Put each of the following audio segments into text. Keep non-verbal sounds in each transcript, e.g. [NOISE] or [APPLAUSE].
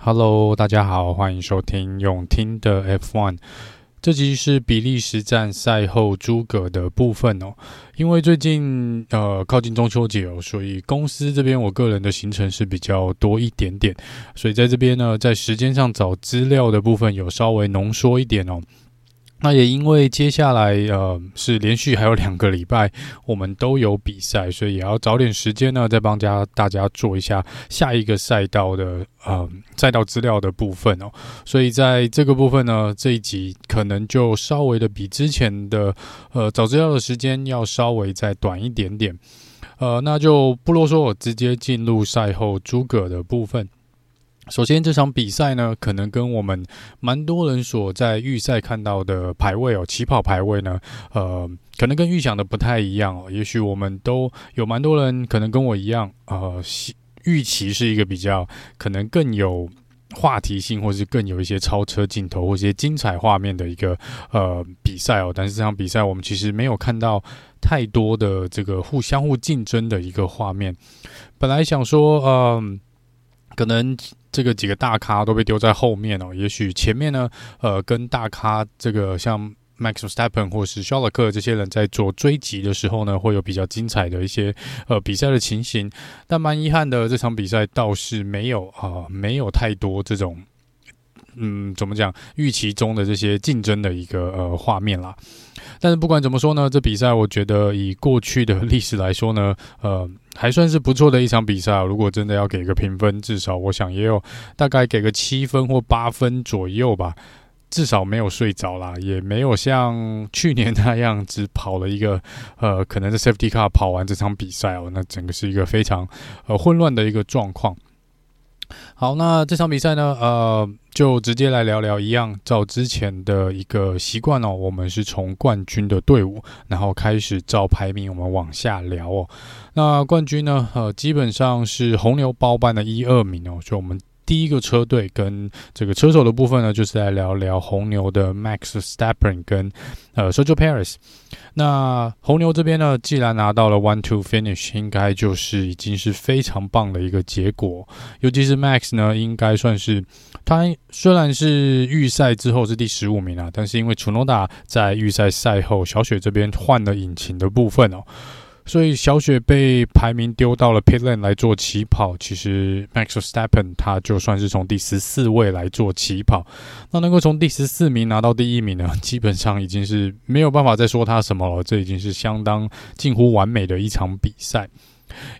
Hello，大家好，欢迎收听永听的 F1。这集是比利时站赛后诸葛的部分哦。因为最近呃靠近中秋节哦，所以公司这边我个人的行程是比较多一点点，所以在这边呢，在时间上找资料的部分有稍微浓缩一点哦。那也因为接下来呃是连续还有两个礼拜我们都有比赛，所以也要找点时间呢，再帮家大家做一下下一个赛道的呃赛道资料的部分哦。所以在这个部分呢，这一集可能就稍微的比之前的呃找资料的时间要稍微再短一点点。呃，那就不啰嗦，直接进入赛后诸葛的部分。首先，这场比赛呢，可能跟我们蛮多人所在预赛看到的排位哦，起跑排位呢，呃，可能跟预想的不太一样哦。也许我们都有蛮多人可能跟我一样，呃，预期是一个比较可能更有话题性，或是更有一些超车镜头或一些精彩画面的一个呃比赛哦。但是这场比赛我们其实没有看到太多的这个互相互竞争的一个画面。本来想说，嗯、可能。这个几个大咖都被丢在后面哦，也许前面呢，呃，跟大咖这个像 Max v s t a p p e n 或是肖勒克这些人在做追击的时候呢，会有比较精彩的一些呃比赛的情形。但蛮遗憾的，这场比赛倒是没有啊、没有太多这种嗯，怎么讲预期中的这些竞争的一个呃画面啦。但是不管怎么说呢，这比赛我觉得以过去的历史来说呢，呃。还算是不错的一场比赛。如果真的要给个评分，至少我想也有大概给个七分或八分左右吧。至少没有睡着啦，也没有像去年那样只跑了一个呃，可能是 Safety Car 跑完这场比赛哦。那整个是一个非常呃混乱的一个状况。好，那这场比赛呢，呃，就直接来聊聊一样，照之前的一个习惯哦，我们是从冠军的队伍，然后开始照排名我们往下聊哦。那冠军呢，呃，基本上是红牛包办的一二名哦，就我们。第一个车队跟这个车手的部分呢，就是来聊聊红牛的 Max s t e p p e n 跟呃 Sergio Perez。那红牛这边呢，既然拿到了 One Two Finish，应该就是已经是非常棒的一个结果。尤其是 Max 呢，应该算是他虽然是预赛之后是第十五名啊，但是因为 Tsunoda 在预赛赛后小雪这边换了引擎的部分哦。所以小雪被排名丢到了 pit lane 来做起跑，其实 Max Verstappen 他就算是从第十四位来做起跑，那能够从第十四名拿到第一名呢，[LAUGHS] 基本上已经是没有办法再说他什么了，这已经是相当近乎完美的一场比赛。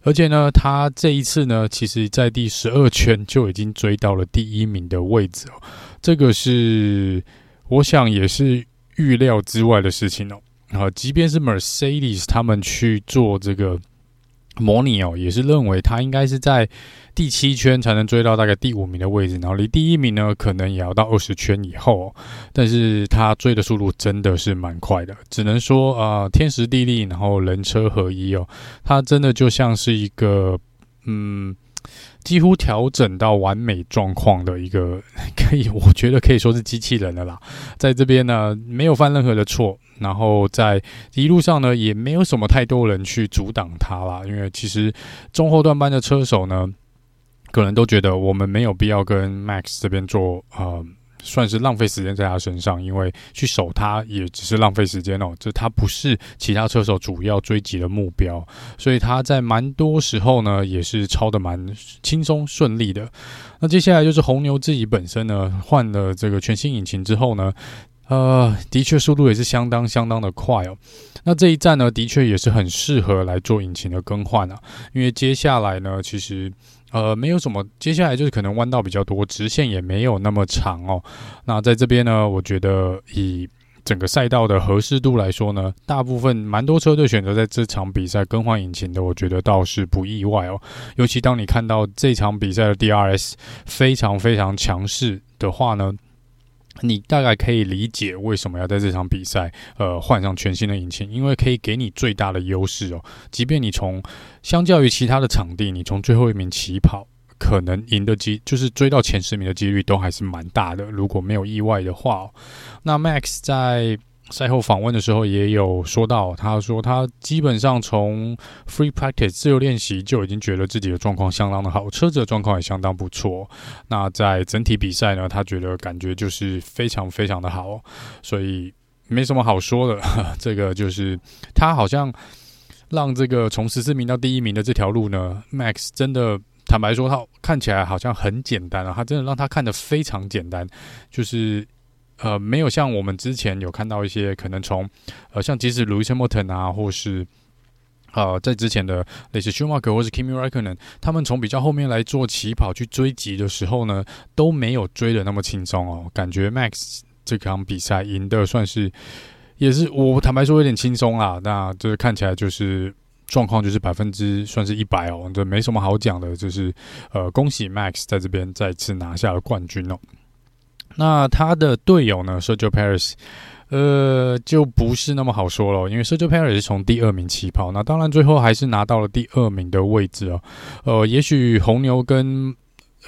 而且呢，他这一次呢，其实在第十二圈就已经追到了第一名的位置哦，这个是我想也是预料之外的事情哦。啊，即便是 Mercedes 他们去做这个模拟哦，也是认为他应该是在第七圈才能追到大概第五名的位置，然后离第一名呢，可能也要到二十圈以后哦。但是他追的速度真的是蛮快的，只能说啊，天时地利，然后人车合一哦，他真的就像是一个嗯。几乎调整到完美状况的一个，[LAUGHS] 可以我觉得可以说是机器人了啦。在这边呢，没有犯任何的错，然后在一路上呢，也没有什么太多人去阻挡他啦。因为其实中后段班的车手呢，可能都觉得我们没有必要跟 Max 这边做呃。算是浪费时间在他身上，因为去守他也只是浪费时间哦。这他不是其他车手主要追击的目标，所以他在蛮多时候呢也是超得蛮轻松顺利的。那接下来就是红牛自己本身呢换了这个全新引擎之后呢，呃，的确速度也是相当相当的快哦。那这一站呢，的确也是很适合来做引擎的更换啊，因为接下来呢，其实。呃，没有什么，接下来就是可能弯道比较多，直线也没有那么长哦。那在这边呢，我觉得以整个赛道的合适度来说呢，大部分蛮多车队选择在这场比赛更换引擎的，我觉得倒是不意外哦。尤其当你看到这场比赛的 DRS 非常非常强势的话呢。你大概可以理解为什么要在这场比赛，呃，换上全新的引擎，因为可以给你最大的优势哦。即便你从相较于其他的场地，你从最后一名起跑，可能赢的机就是追到前十名的几率都还是蛮大的。如果没有意外的话哦，那 Max 在赛后访问的时候也有说到，他说他基本上从 free practice 自由练习就已经觉得自己的状况相当的好，车子的状况也相当不错。那在整体比赛呢，他觉得感觉就是非常非常的好，所以没什么好说的。这个就是他好像让这个从十四名到第一名的这条路呢，Max 真的坦白说，他看起来好像很简单啊，他真的让他看得非常简单，就是。呃，没有像我们之前有看到一些可能从呃，像即使 Lewis Hamilton 啊，或是呃，在之前的类似 Schumacher 或是 Kimi Raikkonen，他们从比较后面来做起跑去追击的时候呢，都没有追的那么轻松哦。感觉 Max 这场比赛赢的算是也是我坦白说有点轻松啦。那这看起来就是状况就是百分之算是一百哦，这没什么好讲的，就是呃，恭喜 Max 在这边再次拿下了冠军哦。那他的队友呢，Sergio Perez，呃，就不是那么好说了，因为 Sergio Perez 是从第二名起跑，那当然最后还是拿到了第二名的位置哦。呃，也许红牛跟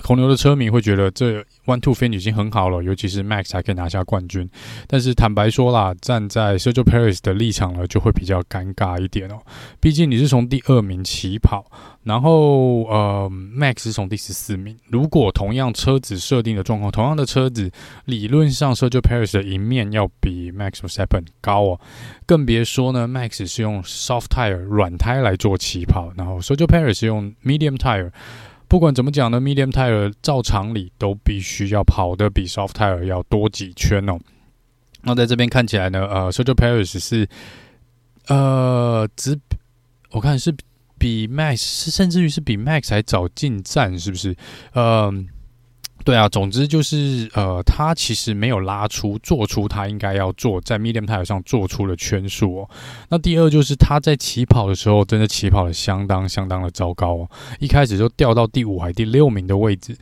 红牛的车迷会觉得这 one two finish 已经很好了，尤其是 Max 还可以拿下冠军。但是坦白说啦，站在 Sergio Perez 的立场呢，就会比较尴尬一点哦。毕竟你是从第二名起跑，然后呃，Max 是从第十四名。如果同样车子设定的状况，同样的车子，理论上 Sergio Perez 的赢面要比 Max Verstappen 高哦。更别说呢，Max 是用 soft tire 软胎来做起跑，然后 Sergio Perez 是用 medium tire。不管怎么讲呢，medium tire 照常理都必须要跑得比 soft tire 要多几圈哦。那在这边看起来呢，呃，Sergio Paris 是呃，只我看是比 Max 甚至于是比 Max 还早进站，是不是？嗯、对啊，总之就是呃，他其实没有拉出做出他应该要做在 medium tire 上做出的圈数哦。那第二就是他在起跑的时候，真的起跑的相当相当的糟糕哦，一开始就掉到第五还第六名的位置。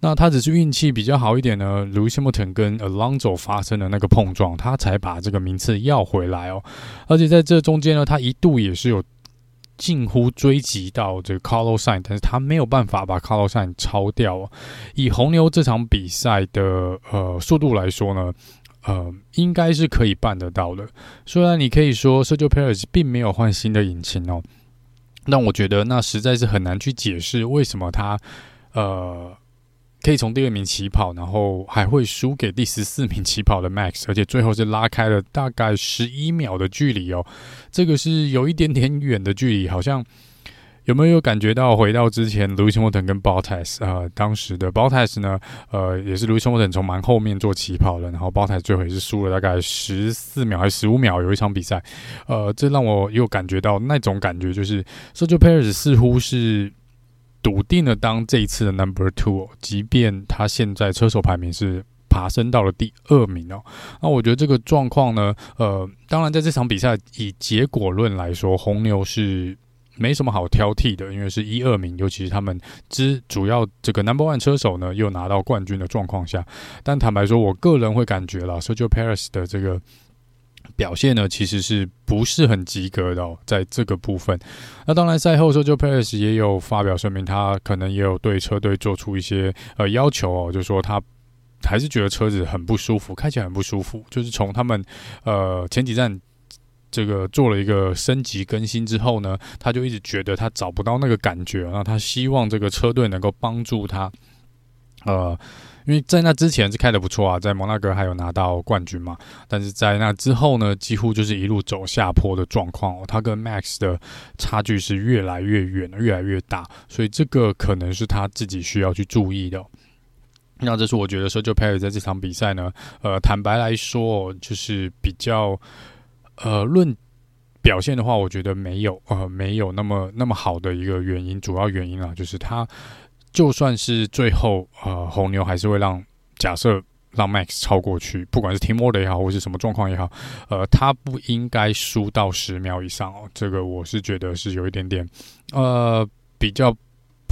那他只是运气比较好一点呢，Lewis Hamilton 跟 Alonso 发生的那个碰撞，他才把这个名次要回来哦。而且在这中间呢，他一度也是有。近乎追及到这个 Carlos Sain，但是他没有办法把 Carlos Sain 超掉。以红牛这场比赛的呃速度来说呢，呃，应该是可以办得到的。虽然你可以说 Sergio Perez 并没有换新的引擎哦，但我觉得那实在是很难去解释为什么他呃。可以从第二名起跑，然后还会输给第十四名起跑的 Max，而且最后是拉开了大概十一秒的距离哦，这个是有一点点远的距离，好像有没有感觉到回到之前 Lewis Hamilton 跟 Bottas 啊、当时的 Bottas 呢，呃，也是 Lewis Hamilton 从蛮后面做起跑的，然后 Bottas 最后也是输了大概十四秒还是十五秒，有一场比赛，呃，这让我又感觉到那种感觉，就是 Sergio Perez 似乎是。笃定了当这一次的 Number Two，即便他现在车手排名是爬升到了第二名哦，那我觉得这个状况呢，呃，当然在这场比赛以结果论来说，红牛是没什么好挑剔的，因为是一二名，尤其是他们之主要这个 Number One 车手呢又拿到冠军的状况下，但坦白说，我个人会感觉了，Sergio Perez 的这个。表现呢，其实是不是很及格的哦，在这个部分。那当然，赛后的时候，就 Perez 也有发表声明，他可能也有对车队做出一些呃要求哦，就说他还是觉得车子很不舒服，开起来很不舒服。就是从他们呃前几站这个做了一个升级更新之后呢，他就一直觉得他找不到那个感觉，那他希望这个车队能够帮助他，呃。因为在那之前是开得不错啊，在摩纳哥还有拿到冠军嘛，但是在那之后呢，几乎就是一路走下坡的状况哦。他跟 Max 的差距是越来越远，越来越大，所以这个可能是他自己需要去注意的。那这是我觉得 Sergio Perez 在这场比赛呢，呃，坦白来说，就是比较呃论表现的话，我觉得没有呃没有那么那么好的一个原因，主要原因啊，就是他。就算是最后，呃，红牛还是会让假设让 Max 超过去，不管是 Team Order 也好，或是什么状况也好，呃，他不应该输到十秒以上哦。这个我是觉得是有一点点，呃，比较。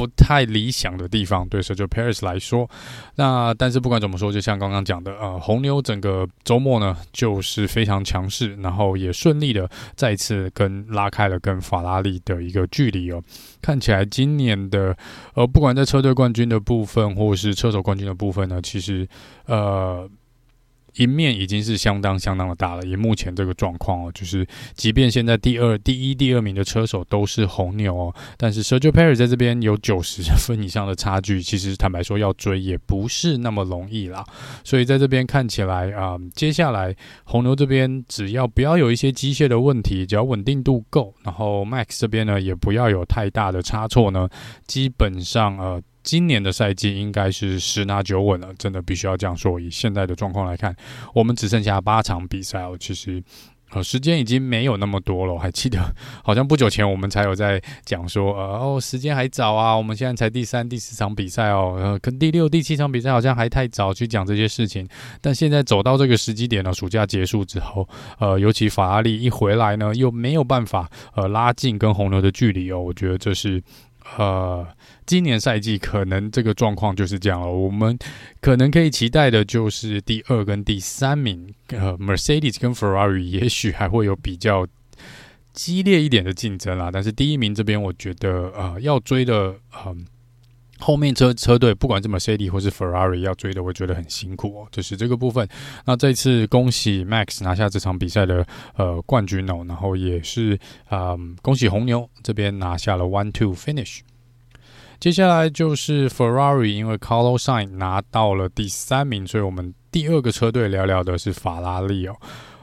不太理想的地方，对 so 就 Perez 来说，那但是不管怎么说，就像刚刚讲的，呃，红牛整个周末呢就是非常强势，然后也顺利的再次跟拉开了跟法拉利的一个距离哦。看起来今年的呃，不管在车队冠军的部分，或是车手冠军的部分呢，其实呃。赢面已经是相当相当的大了，以目前这个状况哦，就是即便现在第二、第一、第二名的车手都是红牛哦，但是 Sergio Perez 在这边有九十分以上的差距，其实坦白说要追也不是那么容易啦。所以在这边看起来啊、接下来红牛这边只要不要有一些机械的问题，只要稳定度够，然后 Max 这边呢也不要有太大的差错呢，基本上呃。今年的赛季应该是十拿九稳了，真的必须要这样说。以现在的状况来看，我们只剩下八场比赛哦。其实，呃，时间已经没有那么多了。我还记得，好像不久前我们才有在讲说，呃，哦，时间还早啊。我们现在才第三、第四场比赛哦，呃，跟第六、第七场比赛好像还太早去讲这些事情。但现在走到这个时机点了，暑假结束之后，呃，尤其法拉利一回来呢，又没有办法呃拉近跟红牛的距离哦。我觉得这是。呃，今年赛季可能这个状况就是这样了。我们可能可以期待的就是第二跟第三名，呃，Mercedes 跟 Ferrari 也许还会有比较激烈一点的竞争啦。但是第一名这边，我觉得呃要追的，嗯、后面车车队不管是 Mercedes 或是 Ferrari 要追的，我觉得很辛苦哦。就是这个部分。那这次恭喜 Max 拿下这场比赛的呃冠军哦，然后也是啊、恭喜红牛这边拿下了 One Two Finish。接下来就是 Ferrari，因为 Carlos s i g n 拿到了第三名，所以我们第二个车队聊聊的是法拉利哦。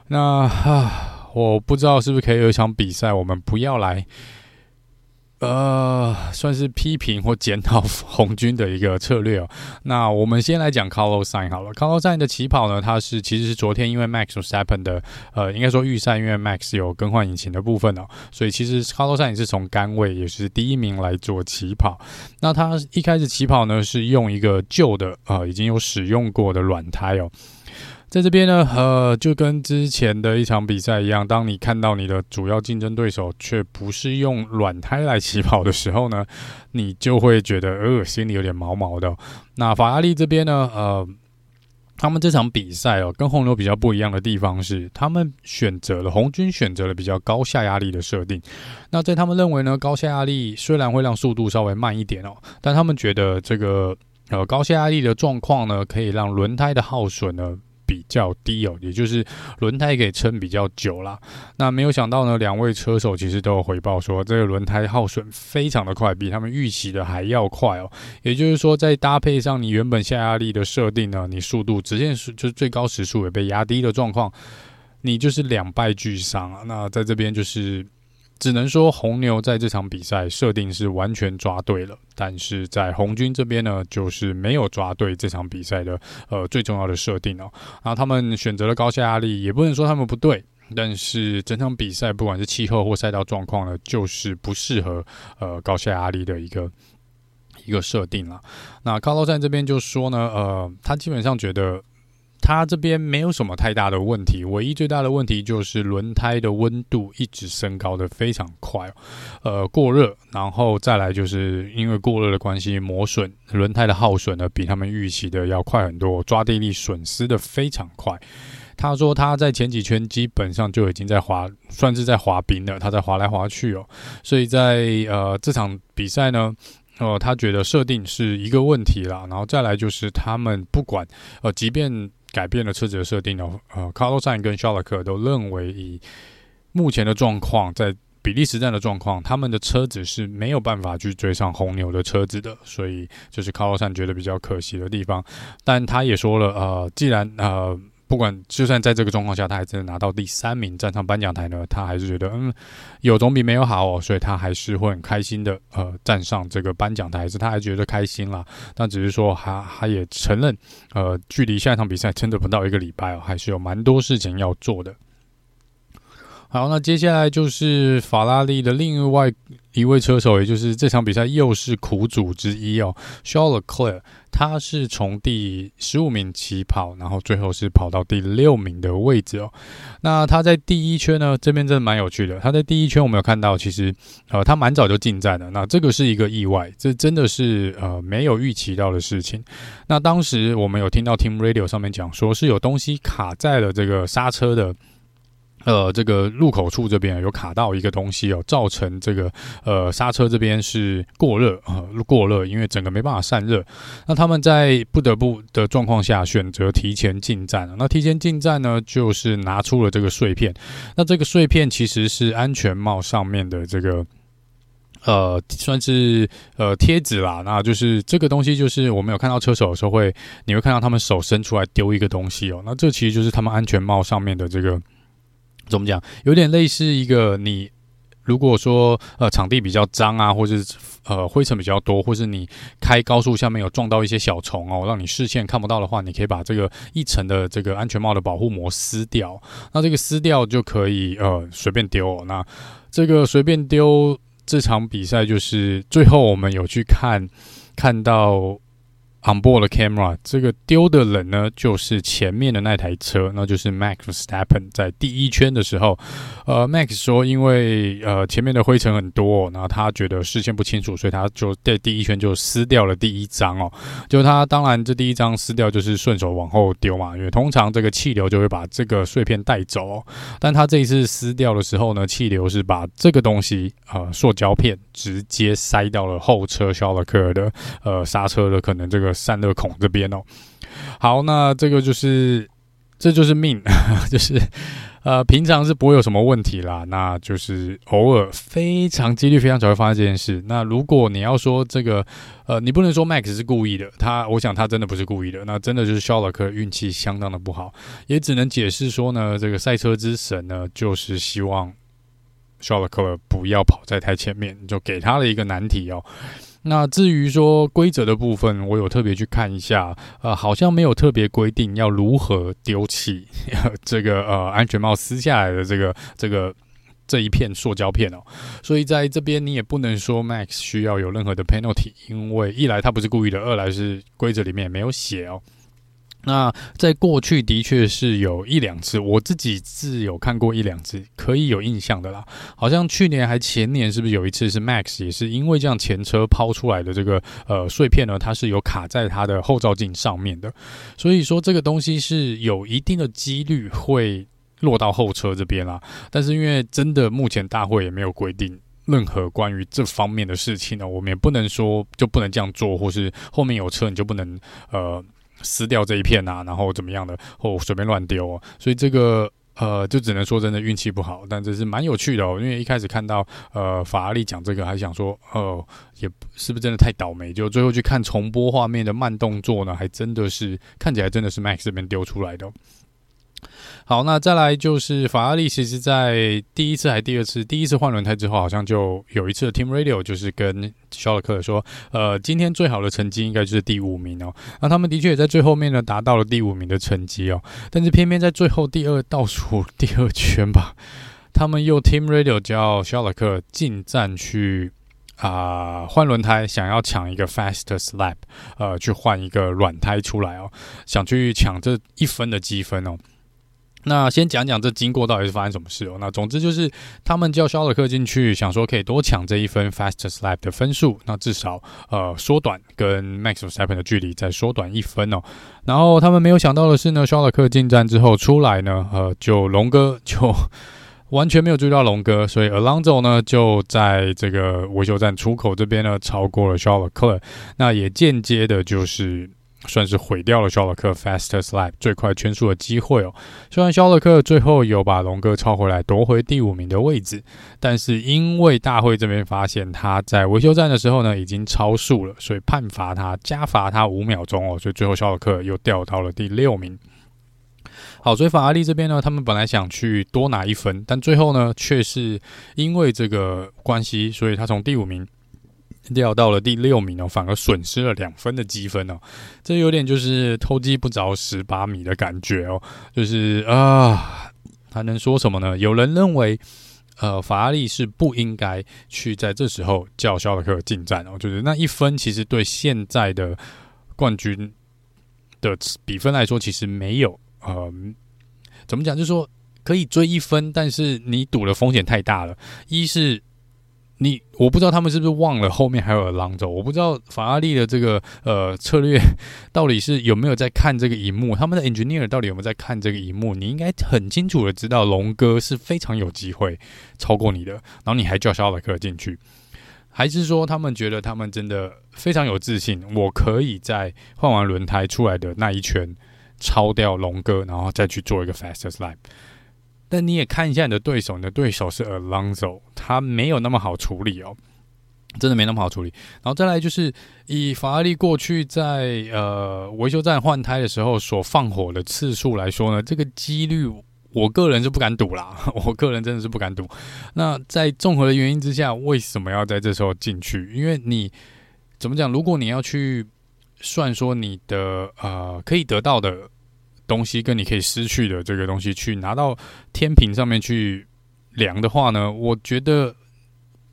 那哈，我不知道是不是可以有一场比赛，我们不要来。呃，算是批评或检讨红军的一个策略哦。那我们先来讲 Carlos Sain 好了。Carlos Sain 的起跑呢，它是其实是昨天因为 Max s t a p p e n 的呃，应该说预赛，因为 Max 有更换引擎的部分哦，所以其实 Carlos Sainz 是从杆位也是第一名来做起跑。那他一开始起跑呢，是用一个旧的呃，已经有使用过的软胎哦。在这边呢，呃，就跟之前的一场比赛一样，当你看到你的主要竞争对手却不是用软胎来起跑的时候呢，你就会觉得呃，心里有点毛毛的。那法拉利这边呢，呃，他们这场比赛哦，跟红牛比较不一样的地方是，他们选择了红军选择了比较高下压力的设定。那在他们认为呢，高下压力虽然会让速度稍微慢一点哦，但他们觉得这个呃高下压力的状况呢，可以让轮胎的耗损呢。比较低哦，也就是轮胎可以撑比较久啦。那没有想到呢，两位车手其实都有回报说，这个轮胎耗损非常的快，比他们预期的还要快哦。也就是说，在搭配上你原本下压力的设定呢，你速度直线速就是最高时速也被压低的状况，你就是两败俱伤啊。那在这边就是。只能说红牛在这场比赛设定是完全抓对了，但是在红军这边呢，就是没有抓对这场比赛的呃最重要的设定哦。然后他们选择了高下压力，也不能说他们不对，但是整场比赛不管是气候或赛道状况呢，就是不适合呃高下压力的一个一个设定了。那卡洛站这边就说呢，呃，他基本上觉得。他这边没有什么太大的问题，唯一最大的问题就是轮胎的温度一直升高的非常快，呃，过热，然后再来就是因为过热的关系，磨损轮胎的耗损呢，比他们预期的要快很多，抓地力损失的非常快。他说他在前几圈基本上就已经在滑，算是在滑冰了，他在滑来滑去哦，所以在呃这场比赛呢。呃，他觉得设定是一个问题啦，然后再来就是他们不管呃，即便改变了车子的设定呢，呃，卡洛赛跟肖勒克都认为以目前的状况，在比利时站的状况，他们的车子是没有办法去追上红牛的车子的，所以就是卡洛赛觉得比较可惜的地方。但他也说了，呃，既然呃。不管就算在这个状况下，他还真的拿到第三名站上颁奖台呢，他还是觉得嗯，有总比没有好哦，所以他还是会很开心的呃站上这个颁奖台，是他还觉得开心啦。但只是说他他也承认呃，距离下一场比赛真的不到一个礼拜哦，还是有蛮多事情要做的。好，那接下来就是法拉利的另外一位车手，也就是这场比赛又是苦主之一哦，Charles Leclerc，他是从第十五名起跑，然后最后是跑到第六名的位置哦。那他在第一圈呢，这边真的蛮有趣的。他在第一圈我们有看到，其实呃他蛮早就进站了，那这个是一个意外，这真的是呃没有预期到的事情。那当时我们有听到 Team Radio 上面讲说是有东西卡在了这个刹车的。呃，这个入口处这边有卡到一个东西哦，造成这个呃刹车这边是过热啊、过热，因为整个没办法散热。那他们在不得不的状况下选择提前进站。那提前进站呢，就是拿出了这个碎片。那这个碎片其实是安全帽上面的这个呃，算是呃贴纸啦。那就是这个东西，就是我们有看到车手的时候会，你会看到他们手伸出来丢一个东西哦。那这其实就是他们安全帽上面的这个。怎么讲？有点类似一个你，如果说呃场地比较脏啊，或者是呃灰尘比较多，或是你开高速下面有撞到一些小虫哦，让你视线看不到的话，你可以把这个一层的这个安全帽的保护膜撕掉。那这个撕掉就可以呃随便丢哦。那这个随便丢，这场比赛就是最后我们有去看看到。Onboard camera，这个丢的人呢，就是前面的那台车，那就是 Max Verstappen 在第一圈的时候，呃，Max 说，因为呃前面的灰尘很多，然后他觉得视线不清楚，所以他就在第一圈就撕掉了第一张哦。就他当然这第一张撕掉就是顺手往后丢嘛，因为通常这个气流就会把这个碎片带走，哦但他这一次撕掉的时候呢，气流是把这个东西呃塑胶片直接塞到了后车肖勒克的呃刹车的可能这个。散热孔这边哦，好，那这个就是，这就是命，[LAUGHS] 就是呃，平常是不会有什么问题啦，那就是偶尔非常几率非常少会发生这件事。那如果你要说这个，呃，你不能说 Max 是故意的，他，我想他真的不是故意的，那真的就是肖勒克运气相当的不好，也只能解释说呢，这个赛车之神呢，就是希望肖勒克不要跑在太前面，就给他了一个难题哦。那至于说规则的部分，我有特别去看一下，呃，好像没有特别规定要如何丢弃 [LAUGHS] 这个呃安全帽撕下来的这个这个这一片塑胶片哦，所以在这边你也不能说 Max 需要有任何的 penalty，因为一来他不是故意的，二来是规则里面也没有写哦。那在过去的确是有一两次，我自己是有看过一两次，可以有印象的啦。好像去年还前年，是不是有一次是 Max 也是因为这样前车抛出来的这个呃碎片呢？它是有卡在它的后照镜上面的，所以说这个东西是有一定的几率会落到后车这边啦。但是因为真的目前大会也没有规定任何关于这方面的事情呢，我们也不能说就不能这样做，或是后面有车你就不能呃。撕掉这一片啊，然后怎么样的，或随便乱丢哦，所以这个呃，就只能说真的运气不好，但这是蛮有趣的哦。因为一开始看到呃法拉利讲这个，还想说哦、也是不是真的太倒霉？就最后去看重播画面的慢动作呢，还真的是看起来真的是 Max 这边丢出来的。好，那再来就是法拉利，其实在第一次还第二次，第一次换轮胎之后，好像就有一次 Team Radio 就是跟肖勒克说，呃，今天最好的成绩应该就是第五名哦。那他们的确也在最后面呢达到了第五名的成绩哦，但是偏偏在最后第二倒数第二圈吧，[LAUGHS] 他们又 Team Radio 叫肖勒克进站去啊换轮胎，想要抢一个 Fastest Lap，呃，去换一个软胎出来哦，想去抢这一分的积分哦。那先讲讲这经过到底是发生什么事哦。那总之就是他们叫肖尔克进去，想说可以多抢这一分 fastest lap 的分数，那至少呃缩短跟 Max Verstappen 的距离再缩短一分哦。然后他们没有想到的是呢，肖尔克进站之后出来呢，呃，就龙哥就完全没有注意到龙哥，所以 Alonso 呢就在这个维修站出口这边呢超过了肖尔克，那也间接的就是。算是毁掉了肖勒克 fastest lap 最快圈速的机会哦。虽然肖勒克最后有把龙哥超回来夺回第五名的位置，但是因为大会这边发现他在维修站的时候呢已经超速了，所以判罚他加罚他五秒钟哦。所以最后肖勒克又掉到了第六名。好，所以法拉利这边呢，他们本来想去多拿一分，但最后呢却是因为这个关系，所以他从第五名。掉到了第六名哦，反而损失了两分的积分哦，这有点就是偷鸡不着蚀把米的感觉哦，就是啊，还能说什么呢？有人认为，呃，法拉利是不应该去在这时候叫嚣的克进站哦，就是那一分其实对现在的冠军的比分来说，其实没有呃，怎么讲？就是说可以追一分，但是你赌的风险太大了，一是。你我不知道他们是不是忘了后面还有 Alonso，我不知道法拉利的这个呃策略到底是有没有在看这个荧幕，他们的 engineer 到底有没有在看这个荧幕？你应该很清楚的知道龙哥是非常有机会超过你的，然后你还叫肖尔克进去，还是说他们觉得他们真的非常有自信，我可以在换完轮胎出来的那一圈超掉龙哥，然后再去做一个 fastest lap？但你也看一下你的对手，你的对手是 Alonso，他没有那么好处理哦，真的没那么好处理。然后再来就是以法拉利过去在呃维修站换胎的时候所放火的次数来说呢，这个几率我个人是不敢赌啦，[LAUGHS] 我个人真的是不敢赌。那在综合的原因之下，为什么要在这时候进去？因为你怎么讲？如果你要去算说你的呃可以得到的。东西跟你可以失去的这个东西去拿到天平上面去量的话呢，我觉得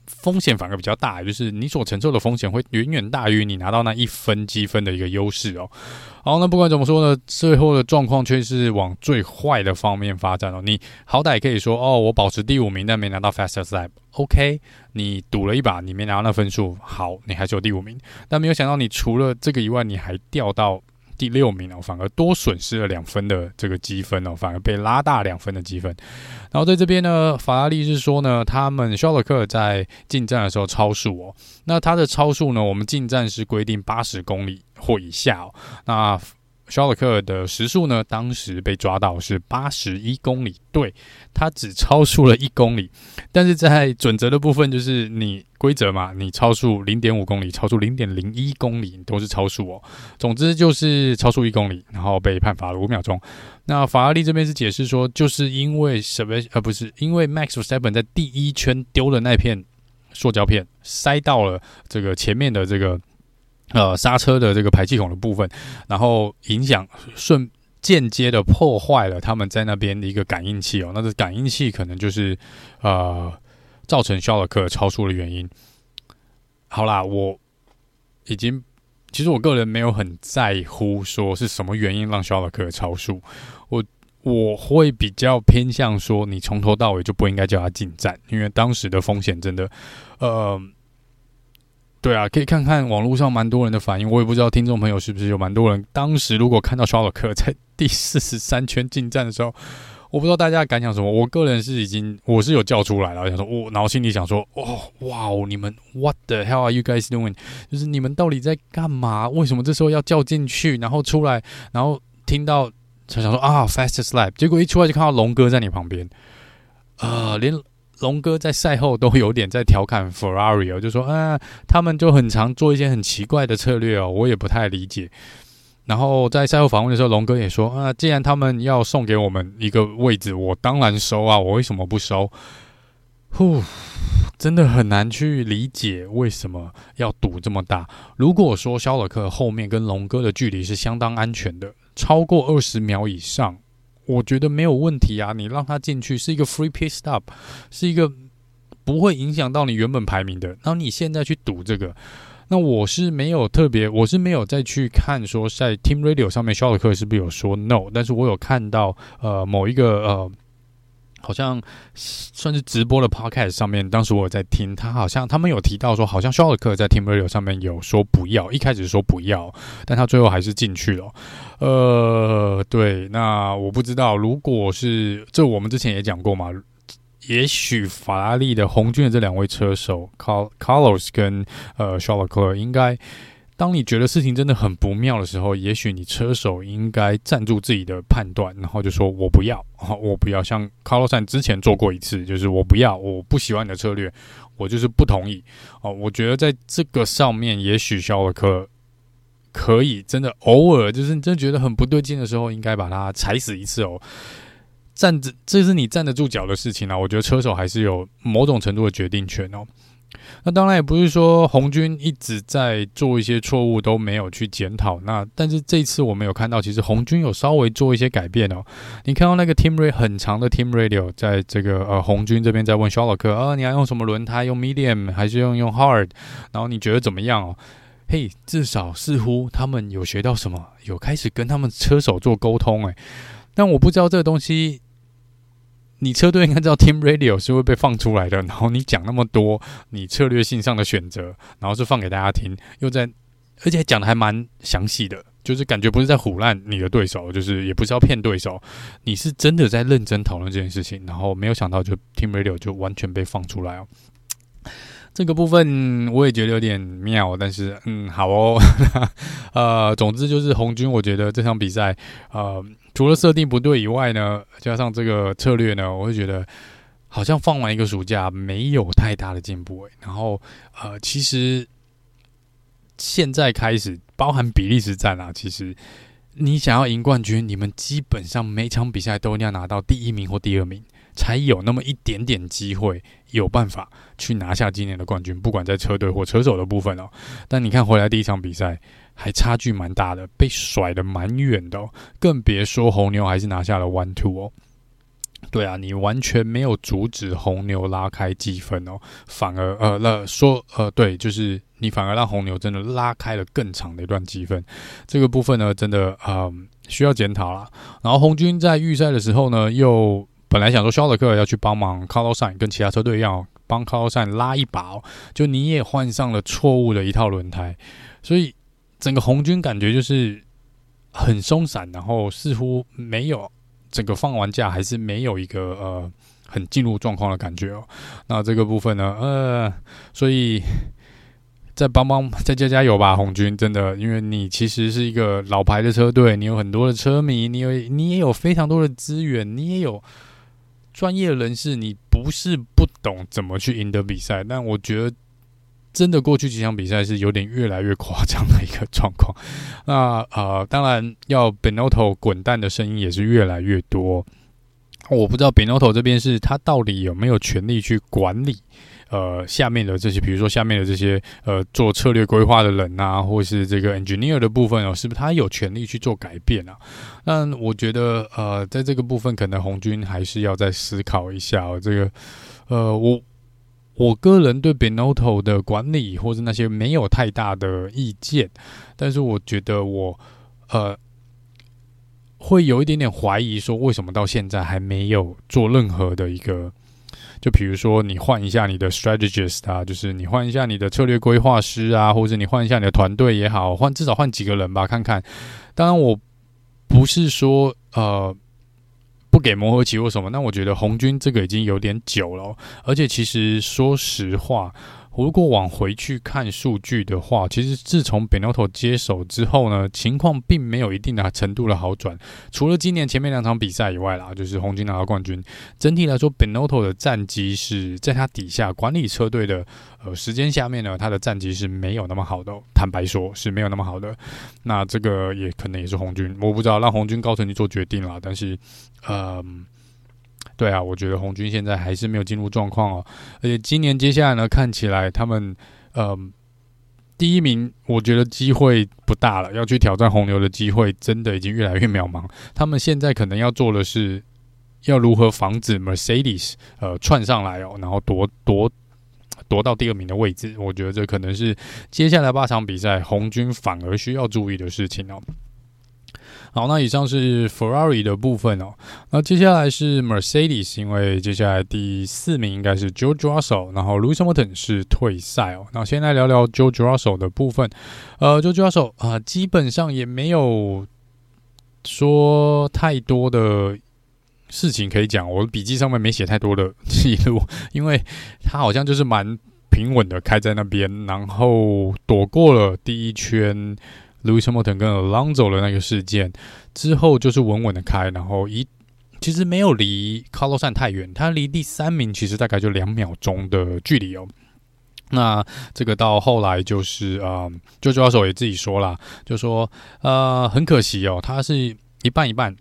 风险反而比较大，就是你所承受的风险会远远大于你拿到那一分积分的一个优势哦。好，那不管怎么说呢，最后的状况却是往最坏的方面发展哦。你好歹可以说哦，我保持第五名，但没拿到 fastest lap，OK，你赌了一把，你没拿到那分数，好，你还是有第五名，但没有想到你除了这个以外，你还掉到。第六名哦，反而多损失了两分的这个积分哦，反而被拉大两分的积分。然后在这边呢，法拉利是说呢，他们肖勒克在进站的时候超速哦，那他的超速呢，我们进站是规定八十公里或以下哦，那。肖勒克的时速呢，当时被抓到是八十一公里，对，他只超速了一公里。但是在准则的部分，就是你规则嘛，你超速零点五公里，超速零点零一公里都是超速哦。总之就是超速一公里，然后被判罚了五秒钟。那法拉利这边是解释说，就是因为什么？呃，不是，因为 Max Verstappen 在第一圈丢了那片塑胶片，塞到了这个前面的这个。呃，刹车的这个排气孔的部分，然后影响顺间接的破坏了他们在那边的一个感应器哦，那这感应器可能就是呃造成肖尔克超速的原因。好啦，我已经其实我个人没有很在乎说是什么原因让肖尔克超速，我我会比较偏向说你从头到尾就不应该叫他进站，因为当时的风险真的呃。对啊，可以看看网络上蛮多人的反应，我也不知道听众朋友是不是有蛮多人。当时如果看到肖尔克在第四十三圈进站的时候，我不知道大家感想什么。我个人是已经我是有叫出来了，我想说，我、然后心里想说，哦，哇哦，你们 What the hell are you guys doing？就是你们到底在干嘛？为什么这时候要叫进去？然后出来，然后听到想想说啊，fastest lap，结果一出来就看到龙哥在你旁边，啊、呃，连。龙哥在赛后都有点在调侃 Ferrari 哦，就说啊，他们就很常做一些很奇怪的策略哦，我也不太理解。然后在赛后访问的时候，龙哥也说啊，既然他们要送给我们一个位置，我当然收啊，我为什么不收？呼，真的很难去理解为什么要赌这么大。如果说肖尔克后面跟龙哥的距离是相当安全的，超过二十秒以上。我觉得没有问题啊，你让他进去是一个 free pit stop，是一个不会影响到你原本排名的。然后你现在去赌这个，那我是没有特别，我是没有再去看说在 Team Radio 上面肖尔克是不是有说 no，但是我有看到呃某一个呃。好像算是直播的 podcast 上面，当时我在听，他好像他们有提到说，好像肖尔克在 Team Radio 上面有说不要，一开始说不要，但他最后还是进去了。呃，对，那我不知道，如果是这，我们之前也讲过嘛，也许法拉利的红军的这两位车手，Carlos 跟呃肖尔克应该。当你觉得事情真的很不妙的时候，也许你车手应该站住自己的判断，然后就说“我不要，[LAUGHS] 我不要”。像卡洛山之前做过一次，就是“我不要，我不喜欢你的策略，我就是不同意”。哦，我觉得在这个上面，也许肖尔克可以真的偶尔，就是你真的觉得很不对劲的时候，应该把它踩死一次哦。站着，这是你站得住脚的事情啊。我觉得车手还是有某种程度的决定权哦。那当然也不是说红军一直在做一些错误都没有去检讨。那但是这一次我们有看到，其实红军有稍微做一些改变哦。你看到那个 Team Radio 很长的 Team Radio，在这个呃红军这边在问肖尔克啊，你要用什么轮胎？用 Medium 还是用用 Hard？然后你觉得怎么样哦？嘿，至少似乎他们有学到什么，有开始跟他们车手做沟通诶。但我不知道这个东西。你车队应该知道 Team Radio 是会被放出来的，然后你讲那么多 [LAUGHS] 你策略性上的选择，然后是放给大家听，又在而且讲的还蛮详细的，就是感觉不是在唬烂你的对手，就是也不是要骗对手，你是真的在认真讨论这件事情，然后没有想到就 Team Radio 就完全被放出来哦。这个部分我也觉得有点妙，但是嗯，好哦，[LAUGHS] 呃，总之就是红军，我觉得这场比赛，呃，除了设定不对以外呢，加上这个策略呢，我会觉得好像放完一个暑假没有太大的进步。然后呃，其实现在开始，包含比利时战啊，其实你想要赢冠军，你们基本上每场比赛都一定要拿到第一名或第二名。才有那么一点点机会，有办法去拿下今年的冠军，不管在车队或车手的部分哦。但你看回来第一场比赛，还差距蛮大的，被甩的蛮远的哦。更别说红牛还是拿下了 One Two 哦。对啊，你完全没有阻止红牛拉开积分哦，反而呃，那说呃，对，就是你反而让红牛真的拉开了更长的一段积分。这个部分呢，真的嗯、需要检讨啦。然后红军在预赛的时候呢，又本来想说肖勒克要去帮忙 c a r l o s n 跟其他车队一样帮 c a r l o s n 拉一把哦，就你也换上了错误的一套轮胎，所以整个红军感觉就是很松散，然后似乎没有整个放完假还是没有一个呃很进入状况的感觉哦。那这个部分呢，呃，所以再帮帮再加加油吧，红军真的，因为你其实是一个老牌的车队，你有很多的车迷，你有你也有非常多的资源，你也有。专业人士，你不是不懂怎么去赢得比赛，但我觉得真的过去几场比赛是有点越来越夸张的一个状况。那呃，当然要 Benotto 滚蛋的声音也是越来越多。我不知道 Benotto 这边是他到底有没有权利去管理。呃，下面的这些，比如说下面的这些呃，做策略规划的人啊，或是这个 engineer 的部分哦，是不是他有权利去做改变啊？那我觉得呃，在这个部分，可能红军还是要再思考一下哦。这个呃，我我个人对 Binotto 的管理或是那些没有太大的意见，但是我觉得我呃会有一点点怀疑，说为什么到现在还没有做任何的一个。就比如说，你换一下你的 strategist 啊，就是你换一下你的策略规划师啊，或者你换一下你的团队也好，换至少换几个人吧，看看。当然，我不是说呃不给磨合期或什么，那我觉得红军这个已经有点久了，而且其实说实话。如果往回去看数据的话，其实自从 Benotto 接手之后呢，情况并没有一定的程度的好转。除了今年前面两场比赛以外啦，就是红军拿到冠军。整体来说，Benotto 的战绩是在他底下管理车队的呃时间下面呢，他的战绩是没有那么好的。坦白说，是没有那么好的。那这个也可能也是红军，我不知道让红军高层去做决定啦。但是，嗯、呃。对啊，我觉得红军现在还是没有进入状况哦，而且今年接下来呢，看起来他们呃第一名，我觉得机会不大了，要去挑战红牛的机会真的已经越来越渺茫。他们现在可能要做的是，要如何防止 Mercedes 呃窜上来哦，然后夺夺夺到第二名的位置。我觉得这可能是接下来八场比赛红军反而需要注意的事情哦。好，那以上是 Ferrari 的部分哦。那接下来是 Mercedes，因为接下来第四名应该是 George Russell，然后 Lewis Hamilton 是退赛哦。那先来聊聊 George Russell 的部分。呃，George Russell 啊、呃，基本上也没有说太多的事情可以讲。我笔记上面没写太多的记录，因为他好像就是蛮平稳的开在那边，然后躲过了第一圈。Lewis Hamilton 跟 Alonso 的那个事件之后，就是稳稳的开，然后一其实没有离 Carlos 太远，他离第三名其实大概就两秒钟的距离哦。那这个到后来就是啊，就主要手也自己说了，就说呃很可惜哦，他是一半一半，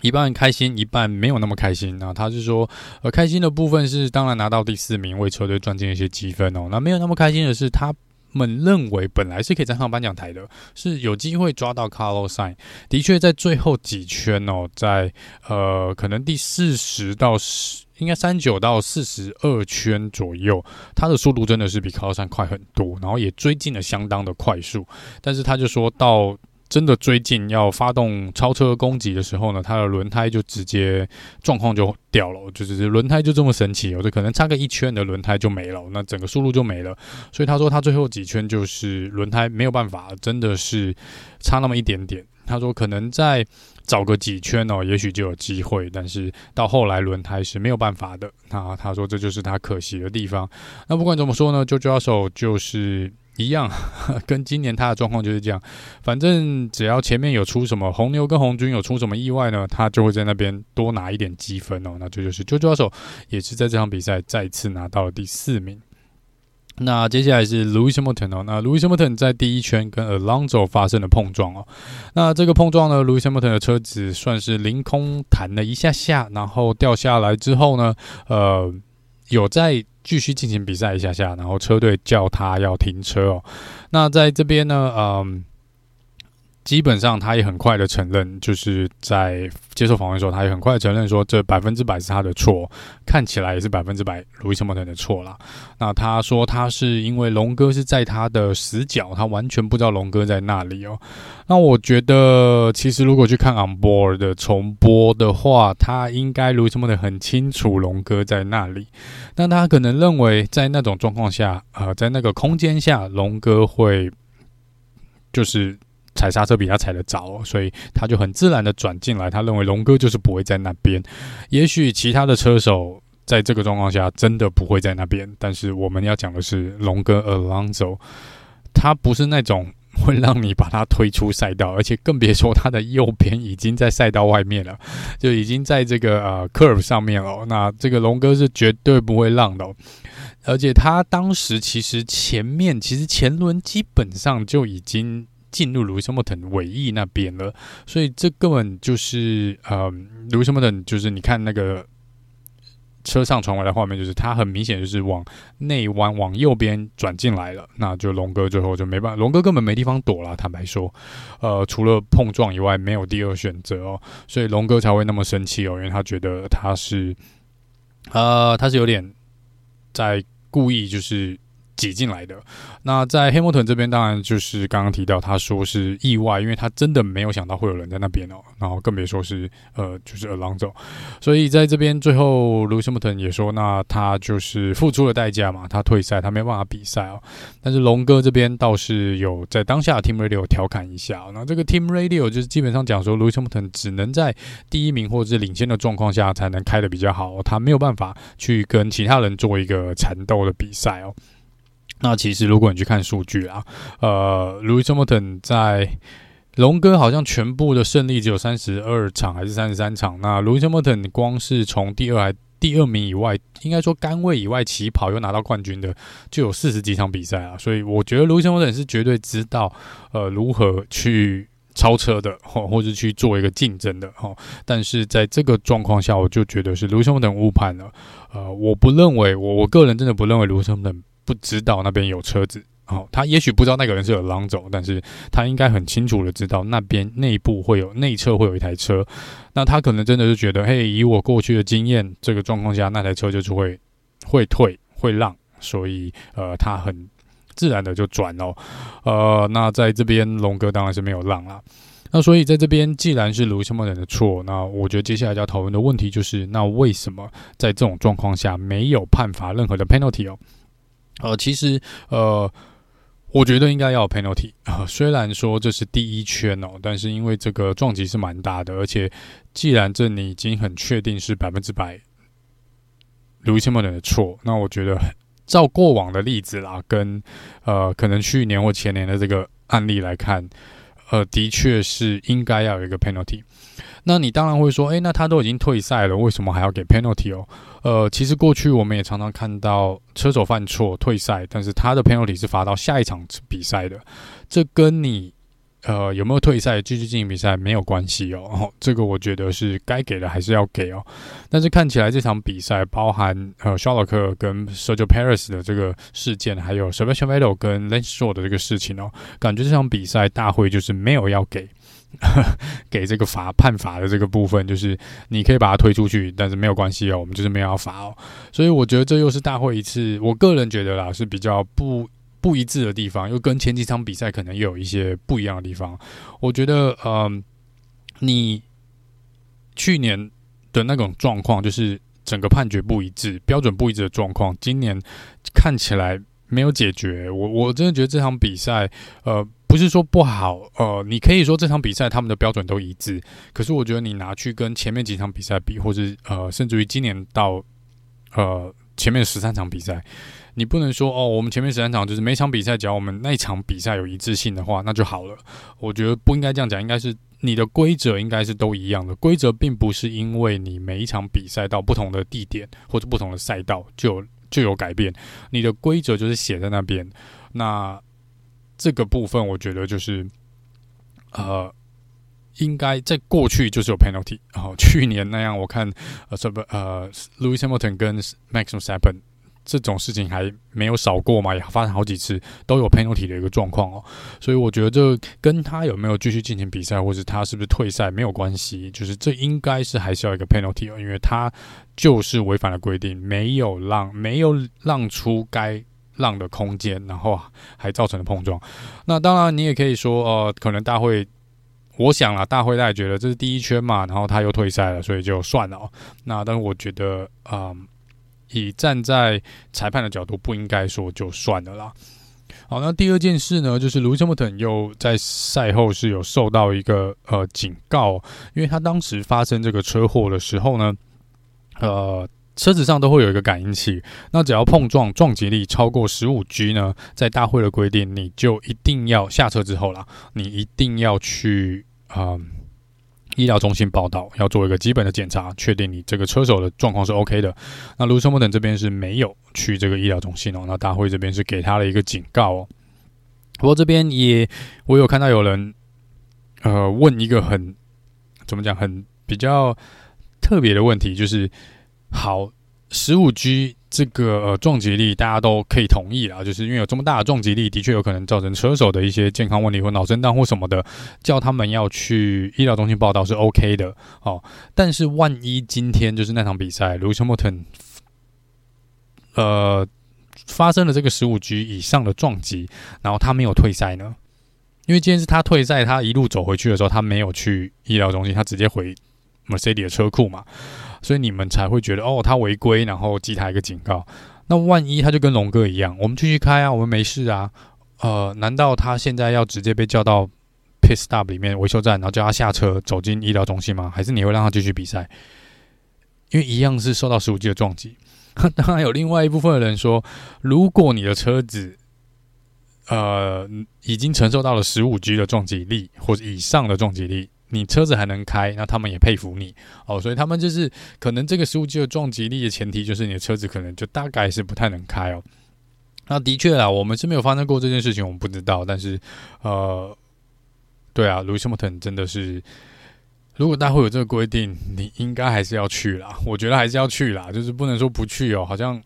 一半开心，一半没有那么开心。那他是说，呃，开心的部分是当然拿到第四名，为车队赚进一些积分哦。那没有那么开心的是他。们认为本来是可以站上颁奖台的，是有机会抓到 Carlos Sain。的确，在最后几圈哦，在呃，可能第四十到十，应该三九到四十二圈左右，他的速度真的是比 Carlos Sain 快很多，然后也追进了相当的快速。但是他就说到真的追进要发动超车攻击的时候呢，他的轮胎就直接状况就掉了，就是轮胎就这么神奇哦，这可能差个一圈的轮胎就没了，那整个速度就没了。所以他说他最后几圈就是轮胎没有办法，真的是差那么一点点。他说可能再找个几圈哦，也许就有机会，但是到后来轮胎是没有办法的。那他说这就是他可惜的地方。那不管怎么说呢，JoJo 手就是。一样，[LAUGHS] 跟今年他的状况就是这样。反正只要前面有出什么红牛跟红军有出什么意外呢，他就会在那边多拿一点积分哦。那这就是 JoJo 手也是在这场比赛再次拿到了第四名。那接下来是 Louis Hamilton 哦。那 Louis Hamilton 在第一圈跟 Alonso 发生了碰撞哦。那这个碰撞呢，Louis Hamilton 的车子算是凌空弹了一下下，然后掉下来之后呢，呃，有在。继续进行比赛一下下，然后车队叫他要停车哦。那在这边呢，嗯。基本上，他也很快的承认，就是在接受访问的时候，他也很快承认说，这百分之百是他的错，看起来也是百分之百路易斯·莫德的错啦。那他说，他是因为龙哥是在他的死角，他完全不知道龙哥在那里哦。那我觉得，其实如果去看 on board 的重播的话，他应该路易斯·莫德很清楚龙哥在那里。那他可能认为，在那种状况下，呃，在那个空间下，龙哥会就是。踩刹车比他踩得早，所以他就很自然的转进来。他认为龙哥就是不会在那边。也许其他的车手在这个状况下真的不会在那边，但是我们要讲的是龙哥 Alonso，他不是那种会让你把他推出赛道，而且更别说他的右边已经在赛道外面了，就已经在这个呃 curve 上面了。那这个龙哥是绝对不会让的，而且他当时其实前面其实前轮基本上就已经。进入路易斯·莫腾尾翼那边了，所以这根本就是呃，路易斯·莫腾就是你看那个车上传来的画面，就是他很明显就是往内弯往右边转进来了，那就龙哥最后就没办法，龙哥根本没地方躲了。坦白说，呃，除了碰撞以外，没有第二选择哦，所以龙哥才会那么生气哦，因为他觉得他是呃，他是有点在故意就是。挤进来的。那在黑摩屯这边，当然就是刚刚提到，他说是意外，因为他真的没有想到会有人在那边哦。然后更别说是呃，就是 Alonso。所以在这边最后，卢西摩屯也说，那他就是付出了代价嘛，他退赛，他没办法比赛哦。但是龙哥这边倒是有在当下的 Team Radio 调侃一下。那这个 Team Radio 就是基本上讲说，卢西摩屯只能在第一名或者是领先的状况下才能开得比较好，他没有办法去跟其他人做一个缠斗的比赛哦。那其实，如果你去看数据啊，呃，Lewis Hamilton 在龙哥好像全部的胜利只有三十二场还是三十三场？那 Lewis Hamilton 光是从第二第二名以外，应该说杆位以外起跑又拿到冠军的，就有四十几场比赛啊。所以我觉得 Lewis Hamilton 是绝对知道呃如何去超车的，或或者去做一个竞争的哈。但是在这个状况下，我就觉得是 Lewis Hamilton 误判了。呃，我不认为，我我个人真的不认为 Lewis Hamilton 不知道那边有车子。哦，他也许不知道那个人是有狼走但是他应该很清楚的知道那边内部会有内侧会有一台车，那他可能真的是觉得，嘿，以我过去的经验，这个状况下那台车就是会会退会让，所以呃，他很自然的就转哦，呃，那在这边龙哥当然是没有让啦，那所以在这边既然是卢西莫人的错，那我觉得接下来要讨论的问题就是，那为什么在这种状况下没有判罚任何的 penalty 哦？呃，其实呃，我觉得应该要有 penalty 啊、[LAUGHS] 虽然说这是第一圈哦，但是因为这个撞击是蛮大的，而且既然这你已经很确定是百分之百路易斯·莫伦的错，那我觉得照过往的例子啦，跟呃可能去年或前年的这个案例来看，呃，的确是应该要有一个 penalty。那你当然会说，诶，那他都已经退赛了，为什么还要给 penalty 哦？呃，其实过去我们也常常看到车手犯错退赛，但是他的 penalty 是罚到下一场比赛的，这跟你呃有没有退赛继续进行比赛没有关系哦，哦。这个我觉得是该给的还是要给哦。但是看起来这场比赛包含呃 shylock 跟 Sergio Perez 的这个事件，还有 Sebastian Vettel 跟 Lance Stroll 的这个事情哦，感觉这场比赛大会就是没有要给。[LAUGHS] 给这个罚判罚的这个部分，就是你可以把它推出去，但是没有关系哦，我们就是没有要罚哦。所以我觉得这又是大会一次，我个人觉得啦是比较不不一致的地方，又跟前几场比赛可能又有一些不一样的地方。我觉得，嗯、你去年的那种状况，就是整个判决不一致、标准不一致的状况，今年看起来没有解决。我我真的觉得这场比赛，呃，不是说不好，呃，你可以说这场比赛他们的标准都一致，可是我觉得你拿去跟前面几场比赛比，或者呃，甚至于今年到呃前面十三场比赛。你不能说哦，我们前面十三场就是每场比赛，只要我们那一场比赛有一致性的话，那就好了。我觉得不应该这样讲，应该是你的规则应该是都一样的。规则并不是因为你每一场比赛到不同的地点或者不同的赛道就就有改变，你的规则就是写在那边。那这个部分我觉得就是呃，应该在过去就是有 penalty。然后去年那样，我看呃什么呃，Lewis Hamilton 跟 Max v e s a p p e n。这种事情还没有少过嘛，也发生好几次都有 penalty 的一个状况哦，所以我觉得这跟他有没有继续进行比赛，或者他是不是退赛没有关系，就是这应该是还是要一个 penalty 哦，因为他就是违反了规定，没有让没有让出该浪的空间，然后还造成了碰撞。那当然你也可以说，呃，可能大会，我想啊，大会大家觉得这是第一圈嘛，然后他又退赛了，所以就算了哦。那但是我觉得，嗯。以站在裁判的角度，不应该说就算了啦。好，那第二件事呢，就是 Lewis Hamilton 又在赛后是有受到一个呃警告，因为他当时发生这个车祸的时候呢，呃，车子上都会有一个感应器，那只要碰撞撞击力超过十五 G 呢，在大会的规定，你就一定要下车之后啦，你一定要去啊。医疗中心报道，要做一个基本的检查，确定你这个车手的状况是 OK 的。那卢森堡等这边是没有去这个医疗中心哦。那大会这边是给他了一个警告哦。不过这边也，我有看到有人，呃，问一个很怎么讲，很比较特别的问题，就是好十五 G。这个呃撞击力大家都可以同意啊，就是因为有这么大的撞击力，的确有可能造成车手的一些健康问题或脑震荡或什么的，叫他们要去医疗中心报道是 OK 的哦。但是万一今天就是那场比赛，Lewis Hamilton 呃发生了这个十五 G 以上的撞击，然后他没有退赛呢？因为今天是他退赛，他一路走回去的时候，他没有去医疗中心，他直接回 Mercedes 的车库嘛。所以你们才会觉得哦，他违规，然后记他一个警告。那万一他就跟龙哥一样，我们继续开啊，我们没事啊。呃，难道他现在要直接被叫到 pit stop 里面维修站，然后叫他下车走进医疗中心吗？还是你会让他继续比赛？因为一样是受到十五 G 的撞击。当然有另外一部分的人说，如果你的车子呃已经承受到了十五 G 的撞击力或者以上的撞击力。你车子还能开，那他们也佩服你哦，所以他们就是可能这个十五 G 的撞击力的前提就是你的车子可能就大概是不太能开哦。那的确啦，我们是没有发生过这件事情，我们不知道。但是呃，对啊，Lewis Hamilton 真的是，如果大会有这个规定，你应该还是要去啦。我觉得还是要去啦，就是不能说不去哦，好像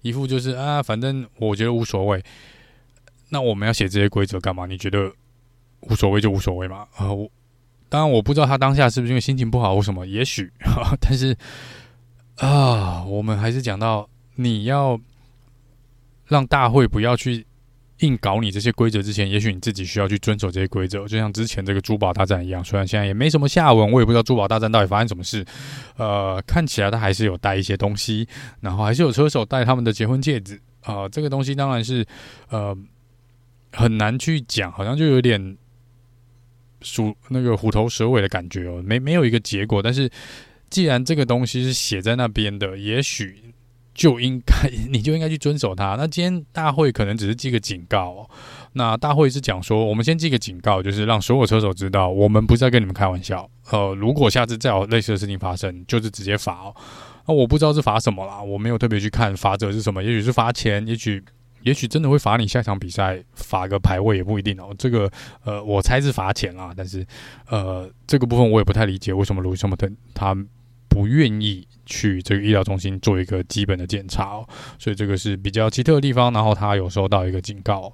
一副就是啊，反正我觉得无所谓。那我们要写这些规则干嘛？你觉得无所谓就无所谓嘛？啊、呃，我。当然，我不知道他当下是不是因为心情不好或什么，也许，[LAUGHS] 但是啊，我们还是讲到你要让大会不要去硬搞你这些规则之前，也许你自己需要去遵守这些规则。就像之前这个珠宝大战一样，虽然现在也没什么下文，我也不知道珠宝大战到底发生什么事。呃，看起来他还是有带一些东西，然后还是有车手带他们的结婚戒指啊，这个东西当然是呃很难去讲，好像就有点。鼠那个虎头蛇尾的感觉哦，没没有一个结果。但是既然这个东西是写在那边的，也许就应该 [LAUGHS] 你就应该去遵守它。那今天大会可能只是记个警告。那大会是讲说，我们先记个警告，就是让所有车手知道，我们不是在跟你们开玩笑。呃，如果下次再有类似的事情发生，就是直接罚哦。那我不知道是罚什么啦，我没有特别去看罚则是什么，也许是罚钱，也许。也许真的会罚你下场比赛罚个排位也不一定哦。这个呃，我猜是罚钱啦，但是呃，这个部分我也不太理解为什么卢西莫特他不愿意去这个医疗中心做一个基本的检查哦。所以这个是比较奇特的地方。然后他有收到一个警告。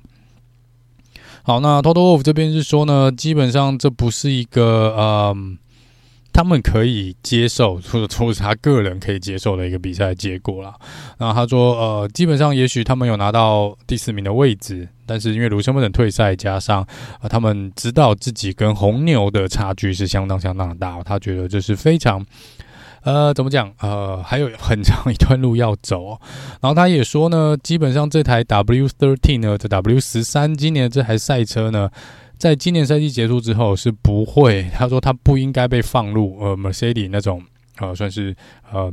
好，那 Toto Wolff 这边是说呢，基本上这不是一个嗯他们可以接受，或者说是他个人可以接受的一个比赛结果啦。然后他说，呃，基本上也许他们有拿到第四名的位置，但是因为卢森堡等退赛，加上啊、呃，他们知道自己跟红牛的差距是相当相当的大，他觉得这是非常，呃，怎么讲？呃，还有很长一段路要走。然后他也说呢，基本上这台 W13 呢，这 W13 今年这台赛车呢。在今年赛季结束之后是不会，[LAUGHS] 他说他不应该被放入呃 Mercedes 那种呃算是呃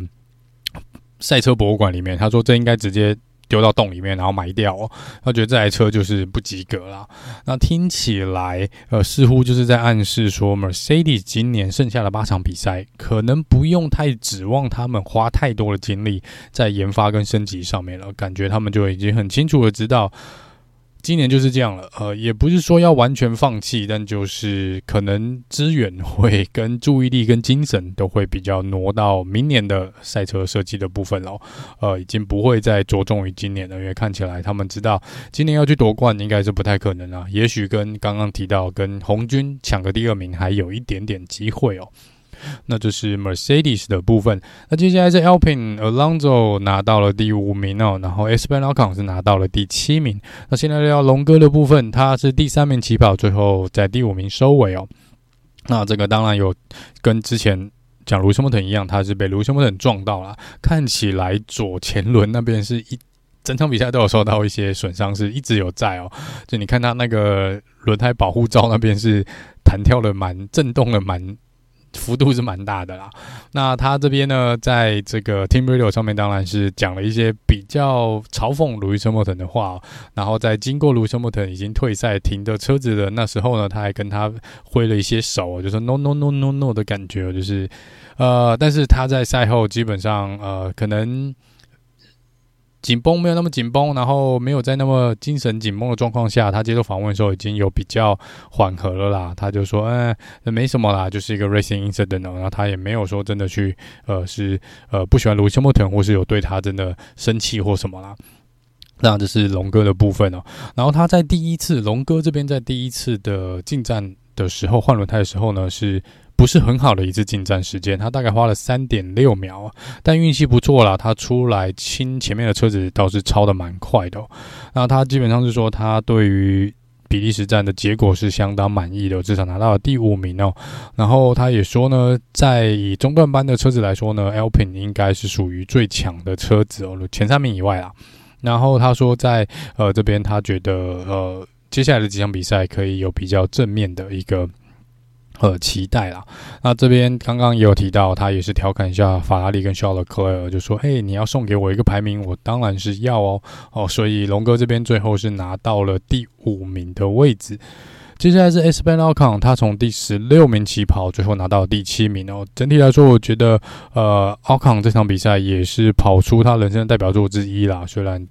赛车博物馆里面。他说这应该直接丢到洞里面，然后埋掉哦。他觉得这台车就是不及格啦。那听起来呃似乎就是在暗示说 Mercedes 今年剩下的八场比赛可能不用太指望他们花太多的精力在研发跟升级上面了。感觉他们就已经很清楚的知道。今年就是这样了，呃，也不是说要完全放弃，但就是可能资源会跟注意力跟精神都会比较挪到明年的赛车设计的部分了，呃，已经不会再着重于今年了，因为看起来他们知道今年要去夺冠应该是不太可能啊，也许跟刚刚提到跟红军抢个第二名还有一点点机会哦。那就是 Mercedes 的部分。那接下来是 Alpine，Alonso 拿到了第五名哦，然后 Esteban Ocon 是拿到了第七名。那现在聊龙哥的部分，他是第三名起跑，最后在第五名收尾哦。那这个当然有跟之前讲卢森堡特一样，他是被卢森堡特撞到了，看起来左前轮那边是一整场比赛都有受到一些损伤，是一直有在哦。就你看他那个轮胎保护罩那边是弹跳的蛮，震动的蛮。幅度是蛮大的啦。那他这边呢，在这个 Team Radio 上面，当然是讲了一些比较嘲讽鲁伊斯·莫腾的话。然后在经过鲁伊斯·莫腾已经退赛停的车子的那时候呢，他还跟他挥了一些手，就是 “no no no no no” 的感觉，就是呃，但是他在赛后基本上呃，可能。紧绷没有那么紧绷，然后没有在那么精神紧绷的状况下，他接受访问的时候已经有比较缓和了啦。他就说：“嗯，没什么啦，就是一个 racing incident。”然后他也没有说真的去呃是呃不喜欢卢西莫腾，或是有对他真的生气或什么啦。那这是龙哥的部分哦。然后他在第一次龙哥这边在第一次的进站的时候换轮胎的时候呢是。不是很好的一次进站时间，他大概花了三点六秒，但运气不错啦，他出来亲前面的车子倒是超的蛮快的。那他基本上是说，他对于比利时站的结果是相当满意的，至少拿到了第五名哦。然后他也说呢，在以中段班的车子来说呢，Alpin 应该是属于最强的车子哦，前三名以外啦。然后他说在呃这边，他觉得呃接下来的几场比赛可以有比较正面的一个。呃，期待啦。那这边刚刚也有提到，他也是调侃一下法拉利跟肖勒克莱尔，就说：“嘿，你要送给我一个排名，我当然是要哦。”哦，所以龙哥这边最后是拿到了第五名的位置。接下来是 Esteban Ocon，他从第十六名起跑，最后拿到第七名哦。整体来说，我觉得呃，Alcon 这场比赛也是跑出他人生的代表作之一啦。虽然。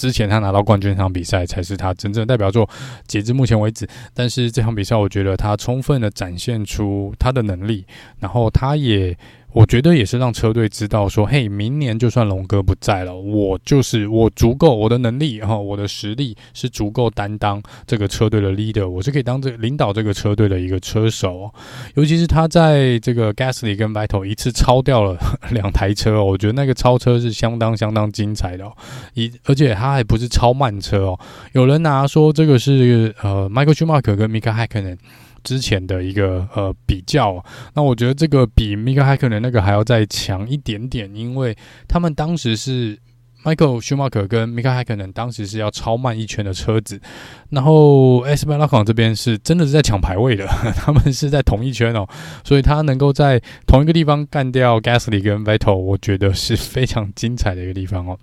之前他拿到冠军那场比赛才是他真正代表作，截至目前为止。但是这场比赛，我觉得他充分的展现出他的能力，然后他也。我觉得也是让车队知道说，嘿，明年就算龙哥不在了，我就是我足够，我的能力，哈我的实力是足够担当这个车队的 leader，我是可以当这领导这个车队的一个车手。尤其是他在这个 Gasly 跟 Vettel 一次超掉了 [LAUGHS] 两台车，我觉得那个超车是相当相当精彩的。一而且他还不是超慢车哦，有人拿说这个是呃 Michael Schumacher 跟 Mika Häkkinen 之前的一个呃比较，那我觉得这个比 Mika Häkkinen 那个还要再强一点点，因为他们当时是 Michael Schumacher 跟 Mika Häkkinen 当时是要超慢一圈的车子，然后 Esteban Ocon 这边是真的是在抢排位的，[LAUGHS] 他们是在同一圈哦，所以他能够在同一个地方干掉 Gasly 跟 Vettel，我觉得是非常精彩的一个地方哦。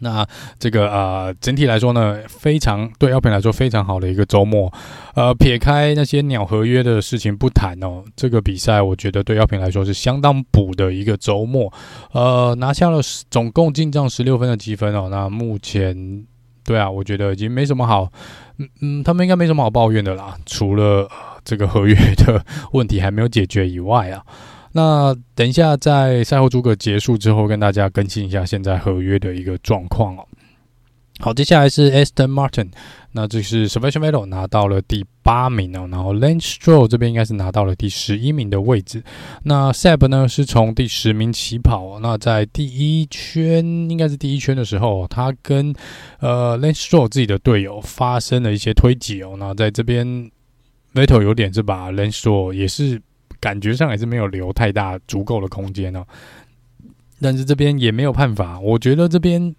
那这个呃，整体来说呢，非常对 Alpine 来说非常好的一个周末。呃，撇开那些鸟合约的事情不谈哦，这个比赛我觉得对 Alpine 来说是相当补的一个周末。呃，拿下了总共进账十六分的积分哦。那目前对啊，我觉得已经没什么好，嗯嗯，他们应该没什么好抱怨的啦，除了这个合约的问题还没有解决以外啊。那等一下，在赛后诸葛结束之后，跟大家更新一下现在合约的一个状况哦。好，接下来是 Aston Martin，那这是 Sebastian Vettel 拿到了第八名哦，然后 Lance Stroll 这边应该是拿到了第十一名的位置。那 Seb 呢是从第十名起跑，那在第一圈应该是第一圈的时候，他跟呃 Lance Stroll 自己的队友发生了一些推挤哦。那在这边 Vettel 有点是把 Lance Stroll 也是感觉上还是没有留太大足够的空间哦，但是这边也没有办法，我觉得这边。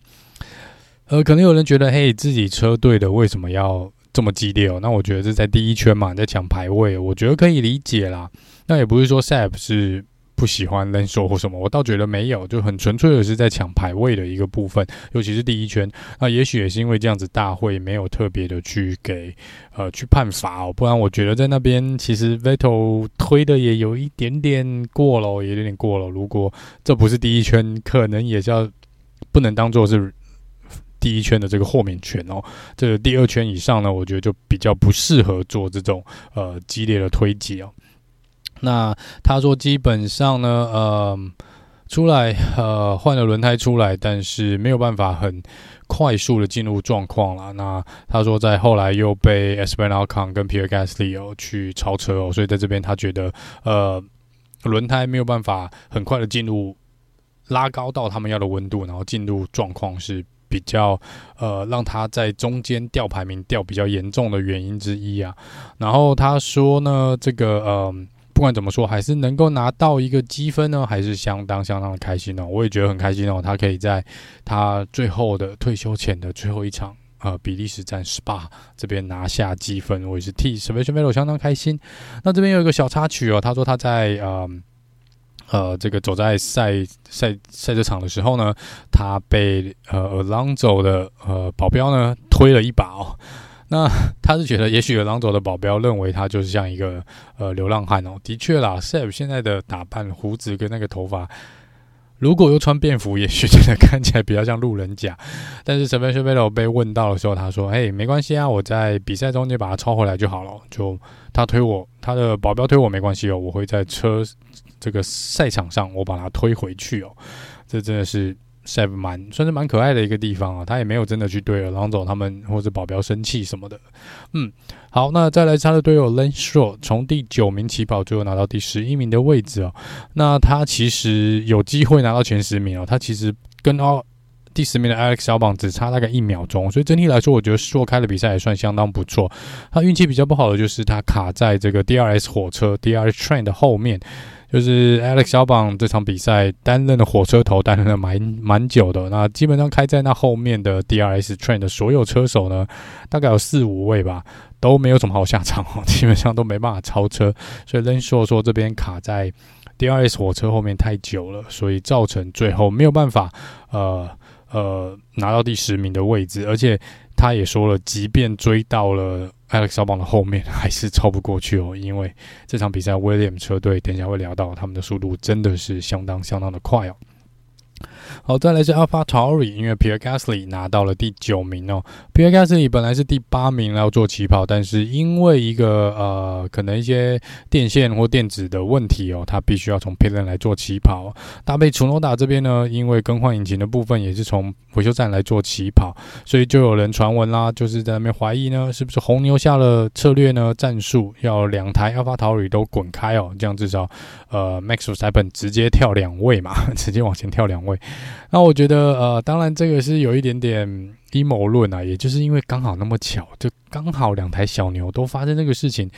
呃，可能有人觉得，嘿，自己车队的为什么要这么激烈哦？那我觉得这在第一圈嘛，在抢排位，我觉得可以理解啦。那也不是说 SAP 是不喜欢 Lando 或什么，我倒觉得没有，就很纯粹的是在抢排位的一个部分，尤其是第一圈。那也许也是因为这样子，大会没有特别的去给呃去判罚哦，不然我觉得在那边其实 Vettel 推的也有一点点过了，也有点过了。如果这不是第一圈，可能也叫不能当做是。第一圈的这个豁免权哦，这个第二圈以上呢，我觉得就比较不适合做这种呃激烈的推挤哦。那他说基本上呢，呃，出来呃换了轮胎出来，但是没有办法很快速的进入状况了。那他说在后来又被 Esteban Ocon 跟 Pierre Gasly 哦去超车哦，所以在这边他觉得呃轮胎没有办法很快的进入拉高到他们要的温度，然后进入状况是。比较呃，让他在中间掉排名掉比较严重的原因之一啊。然后他说呢，这个呃，不管怎么说，还是能够拿到一个积分呢，还是相当相当的开心哦。我也觉得很开心哦，他可以在他最后的退休前的最后一场呃，比利时站 Spa 这边拿下积分，我也是替 Sebastian v e t t 相当开心。那这边有一个小插曲哦，他说他在呃。呃，这个走在赛赛赛车场的时候呢，他被呃 Alonso 的呃保镖呢推了一把哦。那 [LAUGHS] 他是觉得，也许有狼走的保镖认为他就是像一个呃流浪汉哦。的确啦，Seb 现在的打扮、胡子跟那个头发，如果又穿便服，也许真的看起来比较像路人甲。[LAUGHS] 但是 Sebastian Vettel 被问到的时候，他说：“哎，没关系啊，我在比赛中间把他抄回来就好了。就他推我，他的保镖推我没关系哦，我会在车。”这个赛场上，我把他推回去哦，这真的是 Seb 蛮算是蛮可爱的一个地方啊。他也没有真的去对 Alonso 他们或者保镖生气什么的。嗯，好，那再来他的队友 Lance Stroll 从第九名起跑，最后拿到第十一名的位置哦。那他其实有机会拿到前十名哦。他其实跟奥第十名的 Alex 小榜只差大概一秒钟，所以整体来说，我觉得 Stroll 开的比赛也算相当不错。他运气比较不好的就是他卡在这个 DRS 火车 DRS Train 的后面。就是 Alex 小榜这场比赛担任的火车头，担任了蛮蛮久的。那基本上开在那后面的 DRS train 的所有车手呢，大概有四五位吧，都没有什么好下场哦，[LAUGHS] 基本上都没办法超车。所以 Lance Stroll 说这边卡在 DRS 火车后面太久了，所以造成最后没有办法呃呃拿到第十名的位置。而且他也说了，即便追到了。Alex Albon 的后面还是超不过去哦，因为这场比赛 William 车队等一下会聊到，他们的速度真的是相当相当的快哦。好，再来是 AlphaTauri，因为 Pierre Gasly 拿到了第九名哦。Pierre Gasly 本来是第八名要做起跑，但是因为一个呃，可能一些电线或电子的问题哦，他必须要从 p i l o n 来做起跑。搭配楚诺达这边呢，因为更换引擎的部分也是从维修站来做起跑，所以就有人传闻啦，就是在那边怀疑呢，是不是红牛下了策略呢？战术要两台 AlphaTauri 都滚开哦，这样至少呃 Max v e s t a p p e n 直接跳两位嘛，[LAUGHS] 直接往前跳两位。[LAUGHS] 那我觉得，呃，当然这个是有一点点阴谋论啊，也就是因为刚好那么巧，就刚好两台小牛都发生这个事情。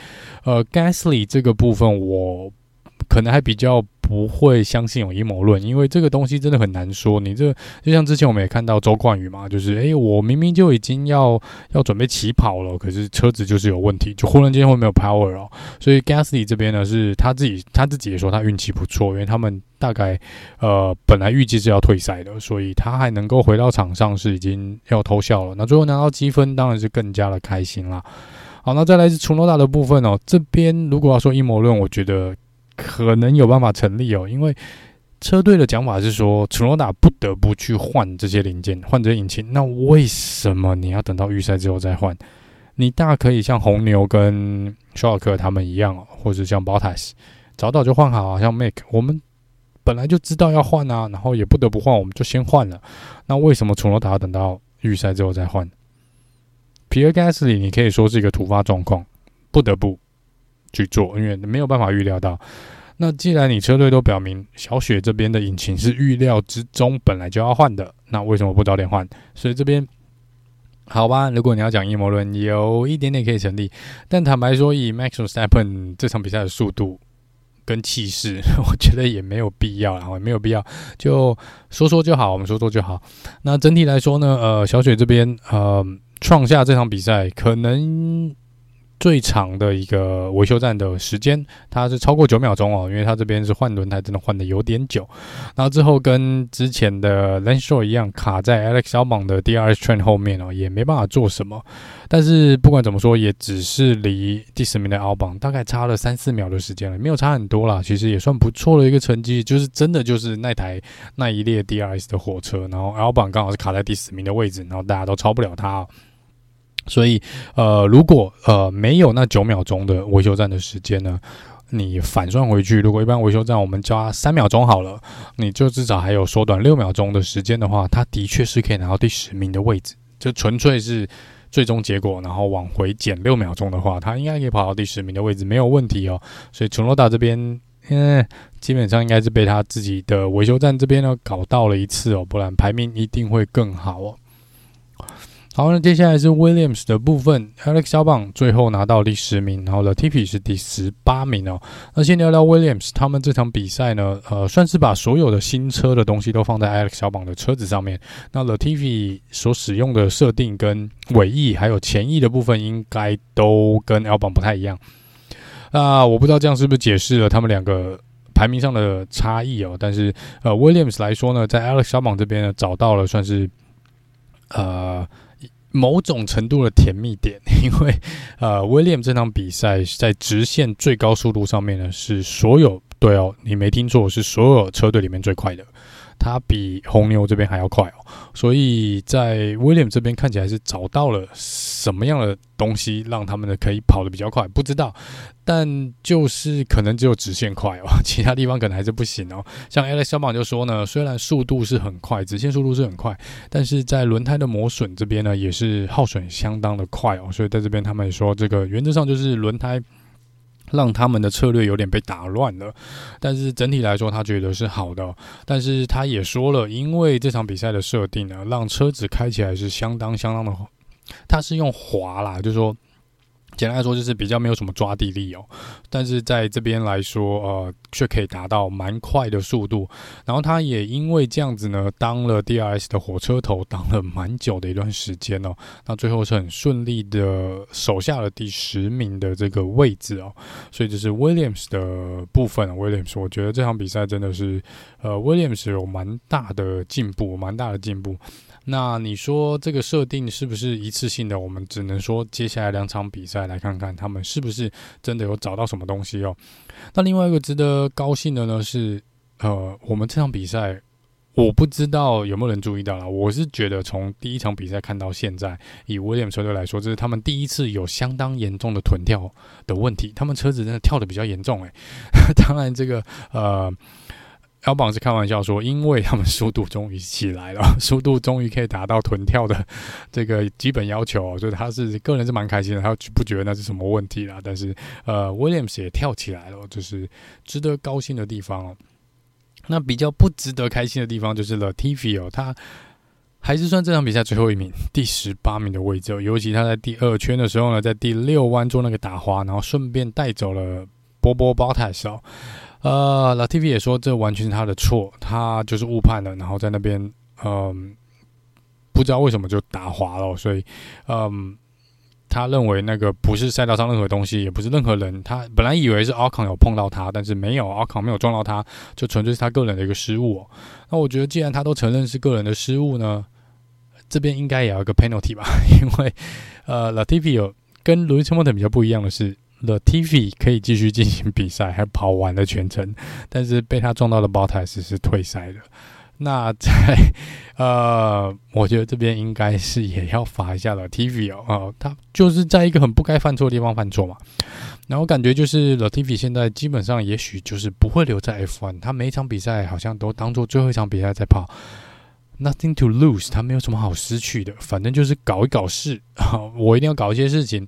呃，Gasly 这个部分我可能还比较。不会相信有阴谋论，因为这个东西真的很难说。你这就像之前我们也看到周冠宇嘛，就是诶，我明明就已经要要准备起跑了，可是车子就是有问题，就忽然间会没有 power 哦。所以 Gasly 这边呢，是他自己他自己也说他运气不错，因为他们大概呃本来预计是要退赛的，所以他还能够回到场上是已经要偷笑了。那最后拿到积分，当然是更加的开心啦。好，那再来是 Tsunoda 的部分哦，这边如果要说阴谋论，我觉得。可能有办法成立哦，因为车队的讲法是说，楚诺达不得不去换这些零件，换这些引擎。那为什么你要等到预赛之后再换？你大可以像红牛跟舒尔克他们一样，或者像 Bottas 早早就换好，像 Make，我们本来就知道要换啊，然后也不得不换，我们就先换了。那为什么楚诺达要等到预赛之后再换。皮尔加斯里，你可以说是一个突发状况，不得不去做，因为没有办法预料到。那既然你车队都表明小雪这边的引擎是预料之中本来就要换的，那为什么不早点换？所以这边好吧，如果你要讲阴谋论，有一点点可以成立。但坦白说，以 Max Verstappen 这场比赛的速度跟气势，我觉得也没有必要，然后没有必要，就说说就好，我们说说就好。那整体来说呢，呃，小雪这边呃。创下这场比赛可能最长的一个维修站的时间，它是超过九秒钟哦，因为它这边是换轮胎，真的换的有点久。然后之后跟之前的 Lance Stroll 一样，卡在 Alex Albon 的 DRS train 后面哦，也没办法做什么。但是不管怎么说，也只是离第十名的 Albon 大概差了三四秒的时间了，没有差很多啦。其实也算不错的一个成绩，就是真的就是那台那一列 DRS 的火车，然后 Albon 刚好是卡在第十名的位置，然后大家都超不了他。所以，呃，如果呃没有那九秒钟的维修站的时间呢，你反算回去，如果一般维修站我们加三秒钟好了，你就至少还有缩短六秒钟的时间的话，他的确是可以拿到第十名的位置。就纯粹是最终结果，然后往回减六秒钟的话，他应该可以跑到第十名的位置，没有问题哦。所以，陈罗达这边，嗯，基本上应该是被他自己的维修站这边呢搞到了一次哦，不然排名一定会更好哦。好，那接下来是 Williams 的部分，Alex 小榜最后拿到第十名，然后 Latifi 是第十八名哦。那先聊聊 Williams，他们这场比赛呢，呃，算是把所有的新车的东西都放在 Alex 小榜的车子上面。那 Latifi 所使用的设定跟尾翼还有前翼的部分，应该都跟 Albon 不太一样。那我不知道这样是不是解释了他们两个排名上的差异哦。但是呃，Williams 来说呢，在 Alex 小榜这边呢，找到了算是呃。某种程度的甜蜜点，[LAUGHS] 因为呃，威廉这场比赛在直线最高速度上面呢，是所有对哦，你没听错，是所有车队里面最快的。他比红牛这边还要快哦，所以在威廉这边看起来是找到了什么样的东西，让他们的可以跑得比较快，不知道，但就是可能只有直线快哦，[LAUGHS] 其他地方可能还是不行哦。像 Alex Albon 就说呢，虽然速度是很快，直线速度是很快，但是在轮胎的磨损这边呢，也是耗损相当的快哦，所以在这边他们说，这个原则上就是轮胎。让他们的策略有点被打乱了，但是整体来说，他觉得是好的。但是他也说了，因为这场比赛的设定呢，让车子开起来是相当相当的，他是用滑啦，就是说。简单来说，就是比较没有什么抓地力哦，但是在这边来说，呃，却可以达到蛮快的速度。然后他也因为这样子呢，当了 DRS 的火车头，当了蛮久的一段时间哦。那最后是很顺利的守下了第十名的这个位置哦。所以这是 Williams 的部分。Williams，我觉得这场比赛真的是，呃，Williams 有蛮大的进步，蛮大的进步。那你说这个设定是不是一次性的？我们只能说接下来两场比赛来看看他们是不是真的有找到什么东西哦。那另外一个值得高兴的呢是，呃，我们这场比赛我不知道有没有人注意到了。我是觉得从第一场比赛看到现在，以威廉车队来说，这是他们第一次有相当严重的臀跳的问题，他们车子真的跳得比较严重诶。[LAUGHS] 当然这个呃。L 榜是开玩笑说，因为他们速度终于起来了，速度终于可以达到臀跳的这个基本要求，所以他是个人是蛮开心的，他不觉得那是什么问题啦。但是呃，Williams 也跳起来了，就是值得高兴的地方哦。那比较不值得开心的地方就是 Latifi 哦，他还是算这场比赛最后一名，第十八名的位置哦。尤其他在第二圈的时候呢，在第六弯做那个打滑，然后顺便带走了波波 Bottas 哦。呃，Latifi 也说这完全是他的错，他就是误判了，然后在那边，嗯、不知道为什么就打滑了，所以，嗯、他认为那个不是赛道上任何东西，也不是任何人，他本来以为是 Ocon 有碰到他，但是没有，Ocon 没有撞到他，就纯粹是他个人的一个失误。那我觉得既然他都承认是个人的失误呢，这边应该也要一个 penalty 吧，因为，呃，Latifi 有跟 Lewis Hamilton 比较不一样的是。Latifi 可以继续进行比赛，还跑完了全程，但是被他撞到的 Bottas 是退赛的。那在呃，我觉得这边应该是也要罚一下 Latifi 哦，呃，他就是在一个很不该犯错的地方犯错嘛。然后感觉就是 Latifi 现在基本上也许就是不会留在 F1，他每一场比赛好像都当做最后一场比赛在跑。nothing to lose，他没有什么好失去的，反正就是搞一搞事。[LAUGHS] 我一定要搞一些事情。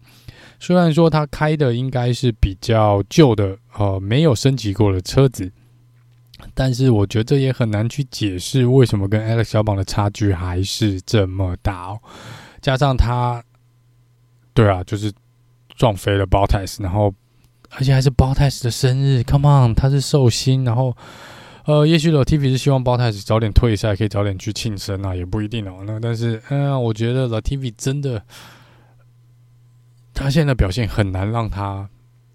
虽然说他开的应该是比较旧的，呃，没有升级过的车子，但是我觉得这也很难去解释为什么跟 Alex 小榜的差距还是这么大哦。加上他，对啊，就是撞飞了 Bottas，然后而且还是 Bottas 的生日，Come on，他是寿星，然后呃，也许老 TV 是希望 Bottas 早点退赛，可以早点去庆生啊，也不一定哦。那但是，嗯、我觉得老 TV 真的。他现在的表现很难让他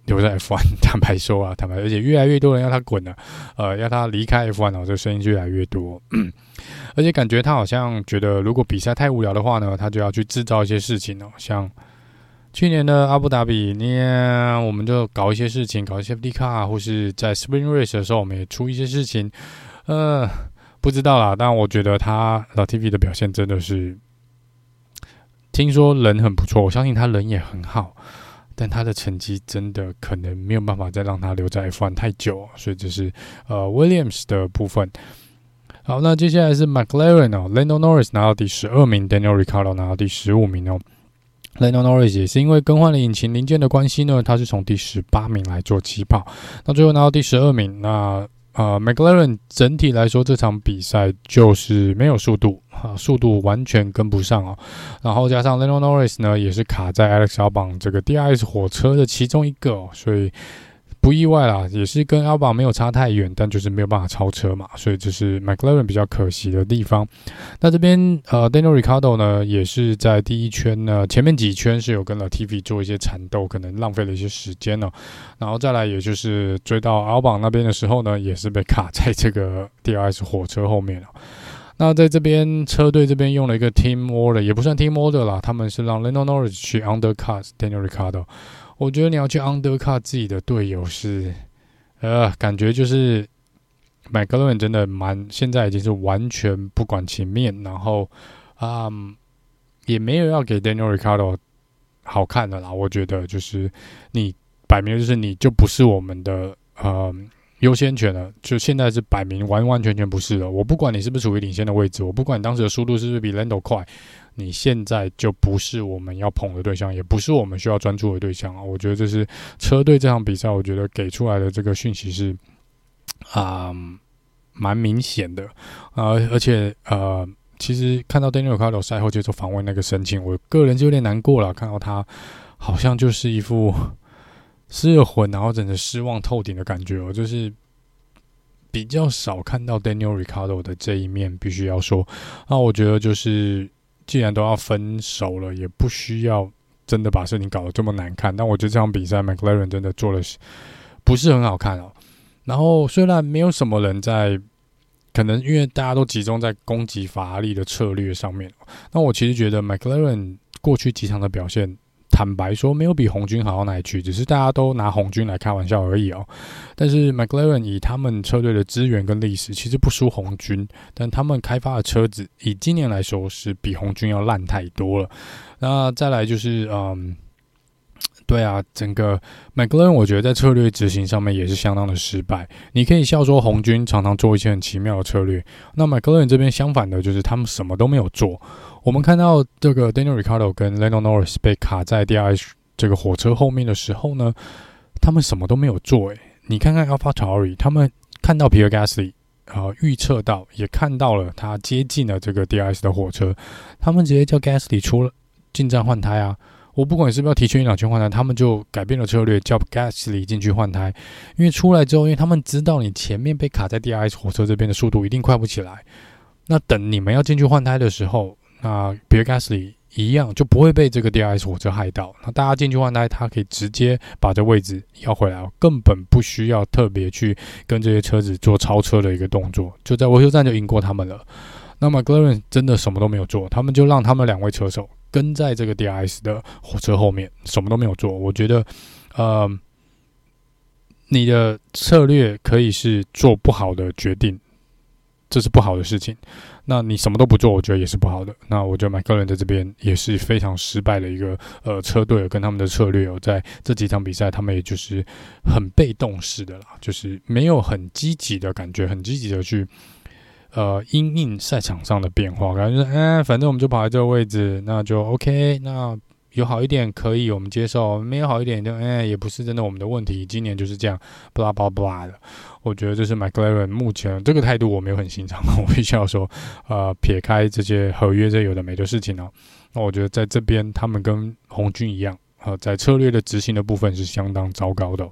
留在 F1，[LAUGHS] 坦白说啊，坦白，而且越来越多人要他滚了，呃，要他离开 F1 哦，这个声音越来越多，[CLEARS THROAT] 而且感觉他好像觉得，如果比赛太无聊的话呢，他就要去制造一些事情哦，像去年的阿布达比，呢，我们就搞一些事情，搞一些 Safety Car，或是在 Spring Race 的时候，我们也出一些事情，呃，不知道啦，但我觉得他老 TV 的表现真的是。听说人很不错，我相信他人也很好，但他的成绩真的可能没有办法再让他留在 F1 太久，所以这是呃 Williams 的部分。好，那接下来是 McLaren 哦，Lando Norris 拿到第十二名，Daniel Ricciardo 拿到第十五名哦。Lando Norris 也是因为更换了引擎零件的关系呢，他是从第十八名来做起跑，那最后拿到第十二名，那。呃，McLaren 整体来说，这场比赛就是没有速度啊，速度完全跟不上哦。然后加上 Lando Norris 呢，也是卡在 Alex Albon 这个 DRS 火车的其中一个哦，所以。不意外啦，也是跟 Albon 没有差太远，但就是没有办法超车嘛，所以这是 McLaren 比较可惜的地方。那这边呃，Daniel r i c a r d o 呢，也是在第一圈呢，前面几圈是有跟了 TV 做一些缠斗，可能浪费了一些时间呢、喔。然后再来，也就是追到 Albon 那边的时候呢，也是被卡在这个 DRS 火车后面了。那在这边车队这边用了一个 Team Order，也不算 Team Order 啦，他们是让 Lando Norris 去 Undercut Daniel Ricciardo。我觉得你要去 undercut 自己的队友是，呃，感觉就是 McLaren 真的蛮，现在已经是完全不管情面，然后啊、嗯，也没有要给 Daniel Ricciardo 好看的啦。我觉得就是你摆明就是你就不是我们的呃优先权了，就现在是摆明完完全全不是了。我不管你是不是处于领先的位置，我不管你当时的速度是不是比 Lando 快。你现在就不是我们要捧的对象，也不是我们需要专注的对象啊！我觉得这是车队这场比赛，我觉得给出来的这个讯息是啊，蛮、明显的啊、而且呃，其实看到 Daniel c a r d o 赛后接受访问那个神情，我个人就有点难过了。看到他好像就是一副失了魂，然后整个失望透顶的感觉哦，就是比较少看到 Daniel Ricardo 的这一面，必须要说。那我觉得就是。既然都要分手了，也不需要真的把事情搞得这么难看。但我觉得这场比赛，McLaren 真的做的不是很好看哦。然后虽然没有什么人在，可能因为大家都集中在攻击法拉利的策略上面。那我其实觉得 McLaren 过去几场的表现。坦白说，没有比红军好到哪里去，只是大家都拿红军来开玩笑而已哦。但是 McLaren 以他们车队的资源跟历史，其实不输红军，但他们开发的车子以今年来说是比红军要烂太多了。那再来就是，嗯，对啊，整个 McLaren 我觉得在策略执行上面也是相当的失败。你可以笑说红军常常做一些很奇妙的策略，那 McLaren 这边相反的就是他们什么都没有做。我们看到这个 Daniel r i c a r d o 跟 Lando Norris 被卡在 DRS 这个火车后面的时候呢，他们什么都没有做。诶，你看看 AlphaTauri，他们看到 Pierre Gasly 啊，预测到也看到了他接近了这个 DRS 的火车，他们直接叫 Gasly 出了进站换胎啊！我不管你是不是要提前一两圈换胎，他们就改变了策略，叫 Gasly 进去换胎。因为出来之后，因为他们知道你前面被卡在 DRS 火车这边的速度一定快不起来，那等你们要进去换胎的时候。那 Pierre Gasly 一样就不会被这个 DRS 火车害到。那大家进去换胎，他可以直接把这位置要回来，根本不需要特别去跟这些车子做超车的一个动作，就在维修站就赢过他们了。那么 g l a r e n 真的什么都没有做，他们就让他们两位车手跟在这个 DRS 的火车后面，什么都没有做。我觉得，呃，你的策略可以是做不好的决定。这是不好的事情，那你什么都不做，我觉得也是不好的。那我觉得 McLaren 在这边也是非常失败的一个呃车队，跟他们的策略哦，在这几场比赛，他们也就是很被动式的啦，就是没有很积极的感觉，很积极的去呃因应赛场上的变化，感觉就是哎，反正我们就跑在这个位置，那就 OK，那。有好一点可以，我们接受；没有好一点就，哎，也不是真的我们的问题。今年就是这样，巴拉巴拉巴拉的。我觉得这是 McLaren 目前这个态度，我没有很欣赏。我必须要说，呃，撇开这些合约这有的没的事情呢，那我觉得在这边他们跟红军一样，呃，在策略的执行的部分是相当糟糕的。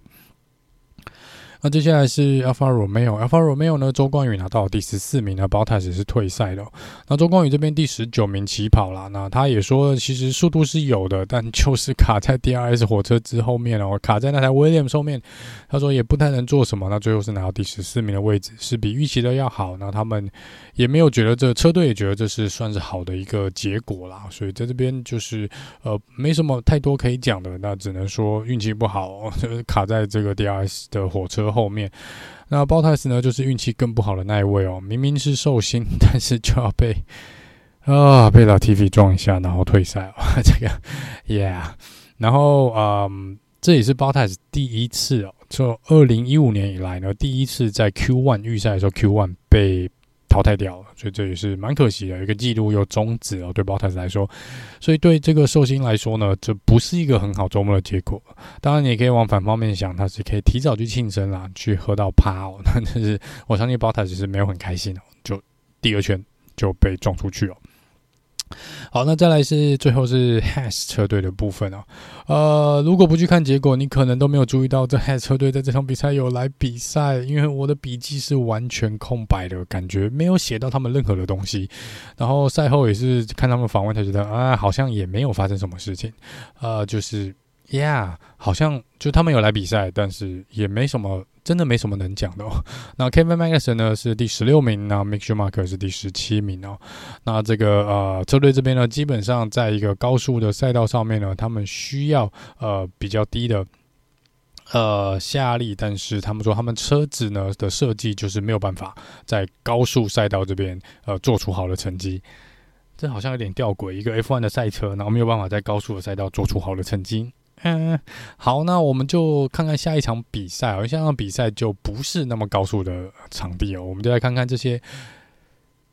那接下来是 Alfa Romeo，Alfa Romeo 呢，周冠宇拿到第十四名呢，Bottas 是退赛的。那周冠宇这边第十九名起跑啦，那他也说，其实速度是有的，但就是卡在 DRS 火车之后面哦，卡在那台 Williams 后面。他说也不太能做什么。那最后是拿到第十四名的位置，是比预期的要好。那他们也没有觉得这车队也觉得这是算是好的一个结果啦。所以在这边就是呃没什么太多可以讲的，那只能说运气不好，就 [LAUGHS] 是卡在这个 DRS 的火车。后面，那包泰斯呢，就是运气更不好的那一位哦。明明是寿星，[LAUGHS] 但是就要被啊被老 TV 撞一下，然后退赛哦。[LAUGHS] 这个，Yeah。然后，嗯，这也是包泰斯第一次哦，就二零一五年以来呢，第一次在 Q One 预赛的时候，Q One 被。淘汰掉了，所以这也是蛮可惜的，一个记录又终止了。对宝塔斯来说，所以对这个寿星来说呢，这不是一个很好周末的结果。当然，你也可以往反方面想，他是可以提早去庆生啦，去喝到趴哦。但是我相信宝塔斯是没有很开心的，就第二圈就被撞出去了。好，那再来是最后是 Has 车队的部分哦。呃，如果不去看结果，你可能都没有注意到这 Has 车队在这场比赛有来比赛，因为我的笔记是完全空白的，感觉没有写到他们任何的东西。然后赛后也是看他们访问，才觉得啊，好像也没有发生什么事情。呃，就是。Yeah，好像就他们有来比赛，但是也没什么，真的没什么能讲的哦。[LAUGHS] 那 Kevin Magnussen 呢是第十六名，那 Mick Schumacher 是第十七名哦。那这个呃车队这边呢，基本上在一个高速的赛道上面呢，他们需要呃比较低的呃下力，但是他们说他们车子呢的设计就是没有办法在高速赛道这边呃做出好的成绩。这好像有点吊诡，一个 F1 的赛车，然后没有办法在高速的赛道做出好的成绩。嗯，[LAUGHS] 好，那我们就看看下一场比赛哦。下一场比赛就不是那么高速的场地哦，我们就来看看这些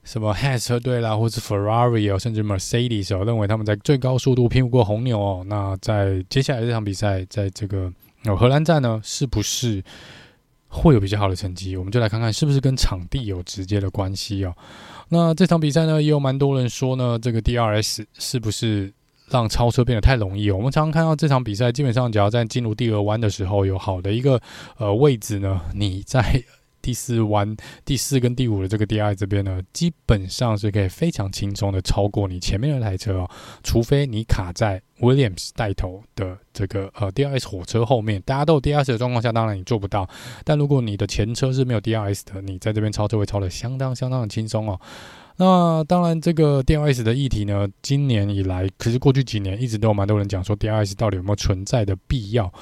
什么 Has 车队啦，或是 Ferrari 哦，甚至 Mercedes 哦，认为他们在最高速度拼不过红牛哦。那在接下来这场比赛，在这个荷兰站呢，是不是会有比较好的成绩？我们就来看看是不是跟场地有直接的关系哦。那这场比赛呢，也有蛮多人说呢，这个 DRS 是不是？让超车变得太容易。我们常常看到这场比赛，基本上只要在进入第二弯的时候有好的一个呃位置呢，你在第四弯、[LAUGHS] 第四跟第五的这个 dr 这边呢，基本上是可以非常轻松的超过你前面那台车哦。除非你卡在 Williams 带头的这个呃 DRS 火车后面，大家都有 DRS 的状况下，当然你做不到。但如果你的前车是没有 DRS 的，你在这边超车会超得相当相当的轻松哦。那当然，这个 DRS 的议题呢，今年以来，可是过去几年一直都有蛮多人讲说 DRS 到底有没有存在的必要。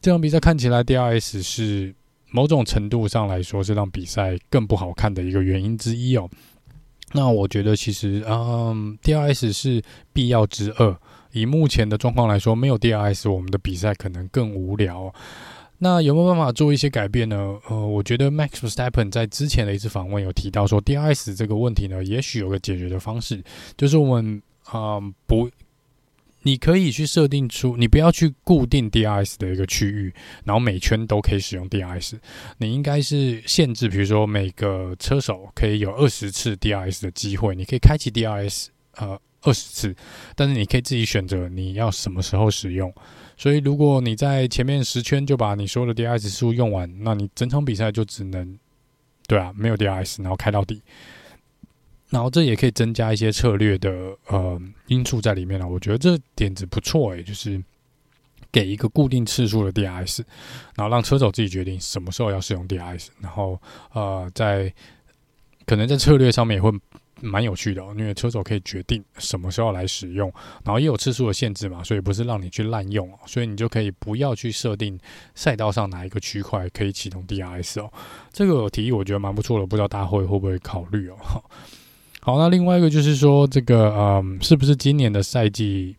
这场比赛看起来 DRS 是某种程度上来说是让比赛更不好看的一个原因之一哦。那我觉得其实，嗯，DRS 是必要之二。以目前的状况来说，没有 DRS，我们的比赛可能更无聊。那有没有办法做一些改变呢？呃，我觉得 Max Verstappen 在之前的一次访问有提到说，DRS 这个问题呢，也许有个解决的方式，就是我们啊、不，你可以去设定出，你不要去固定 DRS 的一个区域，然后每圈都可以使用 DRS，你应该是限制，比如说每个车手可以有二十次 DRS 的机会，你可以开启 DRS 呃二十次，但是你可以自己选择你要什么时候使用。所以，如果你在前面十圈就把你所有的 DRS 数用完，那你整场比赛就只能，对啊，没有 DRS，然后开到底。然后这也可以增加一些策略的呃因素在里面了。我觉得这点子不错诶，就是给一个固定次数的 DRS，然后让车手自己决定什么时候要使用 DRS，然后呃，在可能在策略上面也会。蛮有趣的哦，因为车手可以决定什么时候来使用，然后也有次数的限制嘛，所以不是让你去滥用哦，所以你就可以不要去设定赛道上哪一个区块可以启动 DRS 哦。这个提议我觉得蛮不错的，不知道大会会不会考虑哦。好，那另外一个就是说，这个嗯，是不是今年的赛季，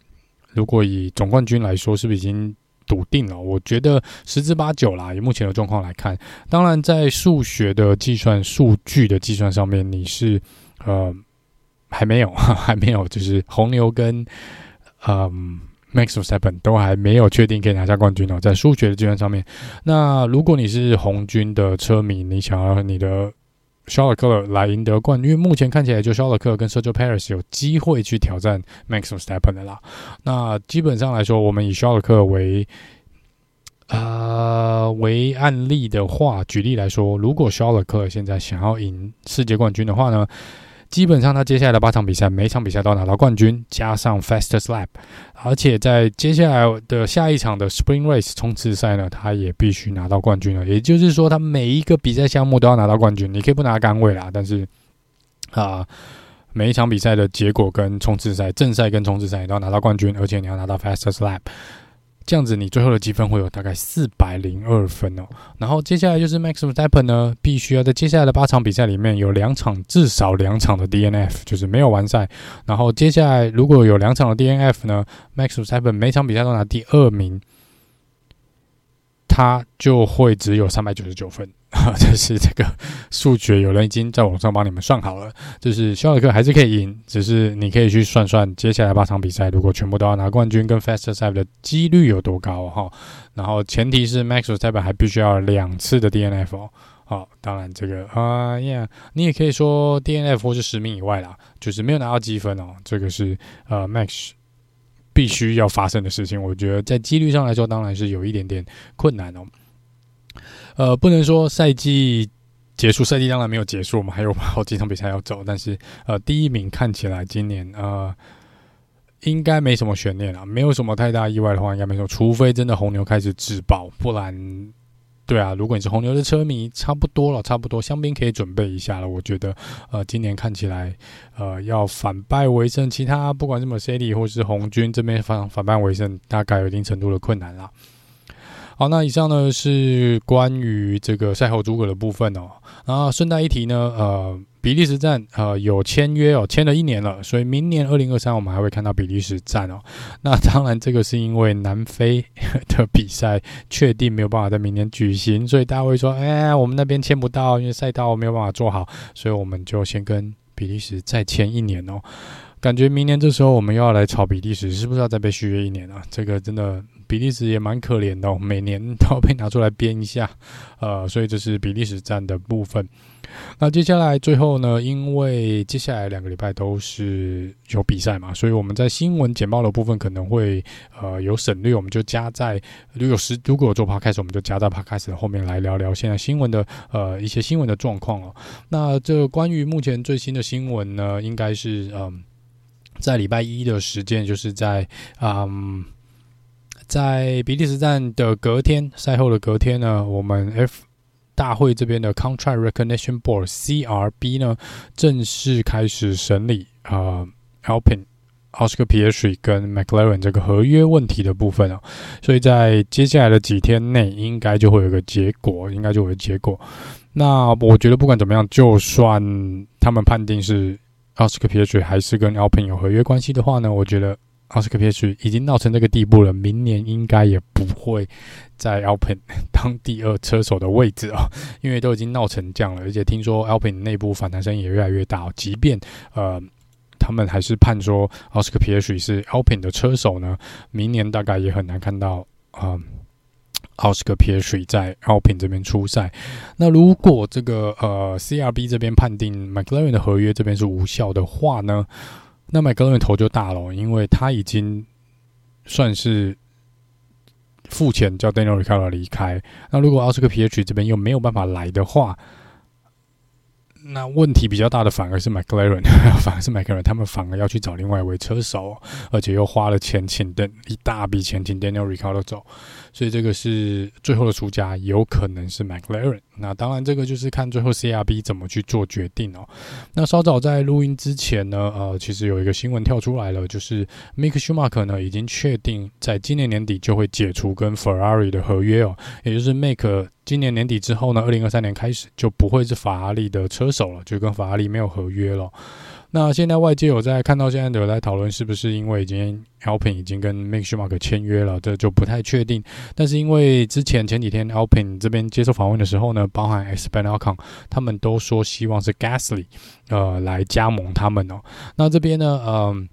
如果以总冠军来说，是不是已经？笃定了。我觉得十之八九啦，以目前的状况来看，当然在数学的计算、数据的计算上面，你是呃还没有，[LAUGHS] 还没有，就是红牛跟嗯 Max Verstappen 都还没有确定可以拿下冠军哦，在数学的计算上面。那如果你是红军的车迷，你想要你的。肖尔克来赢得冠军，因为目前看起来就肖尔克跟 Sergio Paris 有机会去挑战 Max v e s t e p p e n 的啦。那基本上来说，我们以肖尔克为呃为案例的话，举例来说，如果肖尔克现在想要赢世界冠军的话呢？基本上，他接下来的八场比赛，每场比赛都要拿到冠军，加上 Fastest Lap，而且在接下来的下一场的 Spring Race 冲刺赛呢，他也必须拿到冠军了。也就是说，他每一个比赛项目都要拿到冠军。你可以不拿杆位啦，但是啊，每一场比赛的结果跟冲刺赛、正赛跟冲刺赛都要拿到冠军，而且你要拿到 Fastest Lap。这样子，你最后的积分会有大概四百零二分哦。然后接下来就是 Max Verstappen 呢，必须要在接下来的八场比赛里面有两场，至少两场的 DNF，就是没有完赛。然后接下来如果有两场的 DNF 呢，Max Verstappen 每场比赛都拿第二名，他就会只有三百九十九分。[LAUGHS] 这是这个数学，有人已经在网上帮你们算好了。就是肖尔克还是可以赢，只是你可以去算算接下来八场比赛，如果全部都要拿冠军跟 Fastest Lap 的几率有多高哈。然后前提是 Max type 还必须要两次的 DNF 哦。好，当然这个啊呀，你也可以说 DNF 或是十名以外啦，就是没有拿到积分哦。这个是呃 Max 必须要发生的事情。我觉得在几率上来说，当然是有一点点困难哦。呃，不能说赛季结束，赛季当然没有结束，我们还有好几场比赛要走。但是，呃，第一名看起来今年呃应该没什么悬念了，没有什么太大意外的话，应该没什么。除非真的红牛开始自爆，不然，对啊，如果你是红牛的车迷，差不多了，差不多，香槟可以准备一下了。我觉得，呃，今年看起来，呃，要反败为胜，其他不管什么 C D，或是红军这边反反败为胜，大概有一定程度的困难了。好，那以上呢是关于这个赛后诸葛的部分哦。然后顺带一提呢，呃，比利时站呃有签约哦，签了一年了，所以明年二零二三我们还会看到比利时站哦。那当然，这个是因为南非 [LAUGHS] 的比赛确定没有办法在明年举行，所以大家会说，哎，我们那边签不到，因为赛道没有办法做好，所以我们就先跟比利时再签一年哦。感觉明年这时候我们又要来炒比利时，是不是要再被续约一年啊？这个真的。比利时也蛮可怜的哦，每年都要被拿出来编一下，[LAUGHS] 呃，所以这是比利时站的部分。那接下来最后呢，因为接下来两个礼拜都是有比赛嘛，所以我们在新闻简报的部分可能会呃有省略，我们就加在如果有时如果有做 podcast，我们就加在 podcast 的后面来聊聊现在新闻的呃一些新闻的状况哦。那这关于目前最新的新闻呢，应该是嗯、在礼拜一的时间，就是在嗯。在比利时站的隔天，赛后的隔天呢，我们 F 大会这边的 Contract Recognition Board CRB 呢，正式开始审理啊、呃、Alpine、Oscar Piastri 跟 McLaren 这个合约问题的部分啊，所以在接下来的几天内，应该就会有个结果，应该就会有结果。那我觉得不管怎么样，就算他们判定是 Oscar Piastri 还是跟 Alpine 有合约关系的话呢，我觉得。奥斯卡皮耶许已经闹成这个地步了，明年应该也不会在 Alpin [LAUGHS] 当第二车手的位置啊，因为都已经闹成这样了，而且听说 Alpin 内部反弹声也越来越大，即便呃他们还是判说奥斯卡皮耶许是 Alpin 的车手呢，明年大概也很难看到啊奥斯卡皮耶许在 Alpin 这边出赛。那如果这个呃 CRB 这边判定 McLaren 的合约这边是无效的话呢？那麦克伦头就大了，因为他已经算是付钱叫 Daniel Ricciardo 离开。那如果奥斯卡 P H 这边又没有办法来的话，那问题比较大的反而是 McLaren，[LAUGHS] 反而是 McLaren，他们反而要去找另外一位车手，而且又花了钱请的一大笔钱请 Daniel Ricciardo 走，所以这个是最后的输家，有可能是 McLaren。那当然，这个就是看最后 CRB 怎么去做决定哦。那稍早在录音之前呢，呃，其实有一个新闻跳出来了，就是 Mick Schumacher 呢已经确定在今年年底就会解除跟 Ferrari 的合约哦，也就是 Mick 今年年底之后呢，二零二三年开始就不会是法拉利的车手了，就跟法拉利没有合约了。那现在外界有在看到现在有在讨论，是不是因为已经 Alpine 已经跟 Mick Schumacher 签约了，这就不太确定。但是因为之前前几天 Alpine 这边接受访问的时候呢，包含 Esteban Ocon 他们都说希望是 Gasly 呃来加盟他们哦。那这边呢，嗯、呃。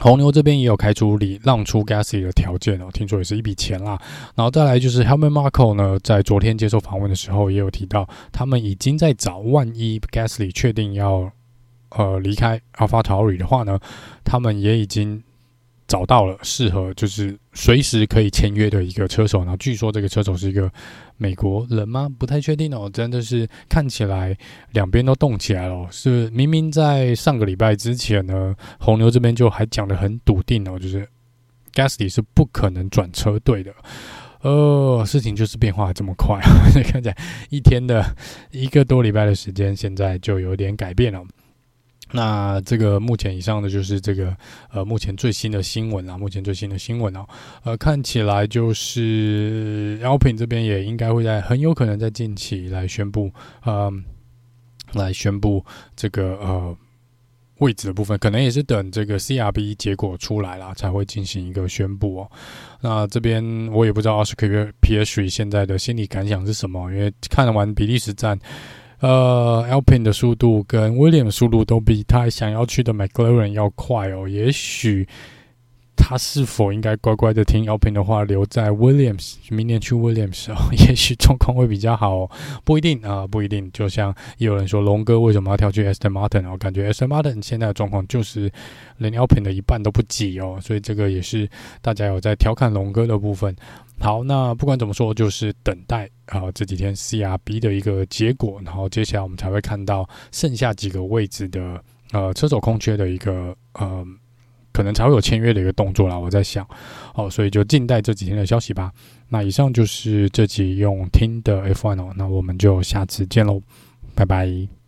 红牛这边也有开出礼让出 Gasly 的条件哦，听说也是一笔钱啦。然后再来就是 Helmut Marko 呢，在昨天接受访问的时候也有提到，他们已经在找，万一 Gasly 确定要呃离开 AlphaTauri 的话呢，他们也已经。找到了适合就是随时可以签约的一个车手，然后据说这个车手是一个美国人吗？不太确定哦。真的是看起来两边都动起来了，是明明在上个礼拜之前呢，红牛这边就还讲得很笃定哦，就是 Gasly 是不可能转车队的。呃，事情就是变化这么快啊，[LAUGHS] 看起来一天的一个多礼拜的时间，现在就有点改变了。那这个目前以上的就是这个呃目前最新的新闻啊，目前最新的新闻哦，呃看起来就是 Alpin 这边也应该会在很有可能在近期来宣布，呃来宣布这个呃位置的部分，可能也是等这个 CRB 结果出来了才会进行一个宣布哦。那这边我也不知道 Oscar p i e r r 现在的心理感想是什么，因为看完比利时站。呃，Alpine 的速度跟 William 的速度都比他想要去的 McLaren 要快哦。也许他是否应该乖乖的听 Alpine 的话，留在 Williams，明年去 Williams 哦？[LAUGHS] 也许状况会比较好，不一定啊，不一定。就像有人说，龙哥为什么要跳去 Aston Martin 哦？感觉 Aston Martin 现在的状况就是连 Alpine 的一半都不及哦，所以这个也是大家有在调侃龙哥的部分。好，那不管怎么说，就是等待啊、这几天 CRB 的一个结果，然后接下来我们才会看到剩下几个位置的呃车手空缺的一个呃可能才会有签约的一个动作啦。我在想，好，所以就静待这几天的消息吧。那以上就是这集用听的 F1 哦，那我们就下次见喽，拜拜。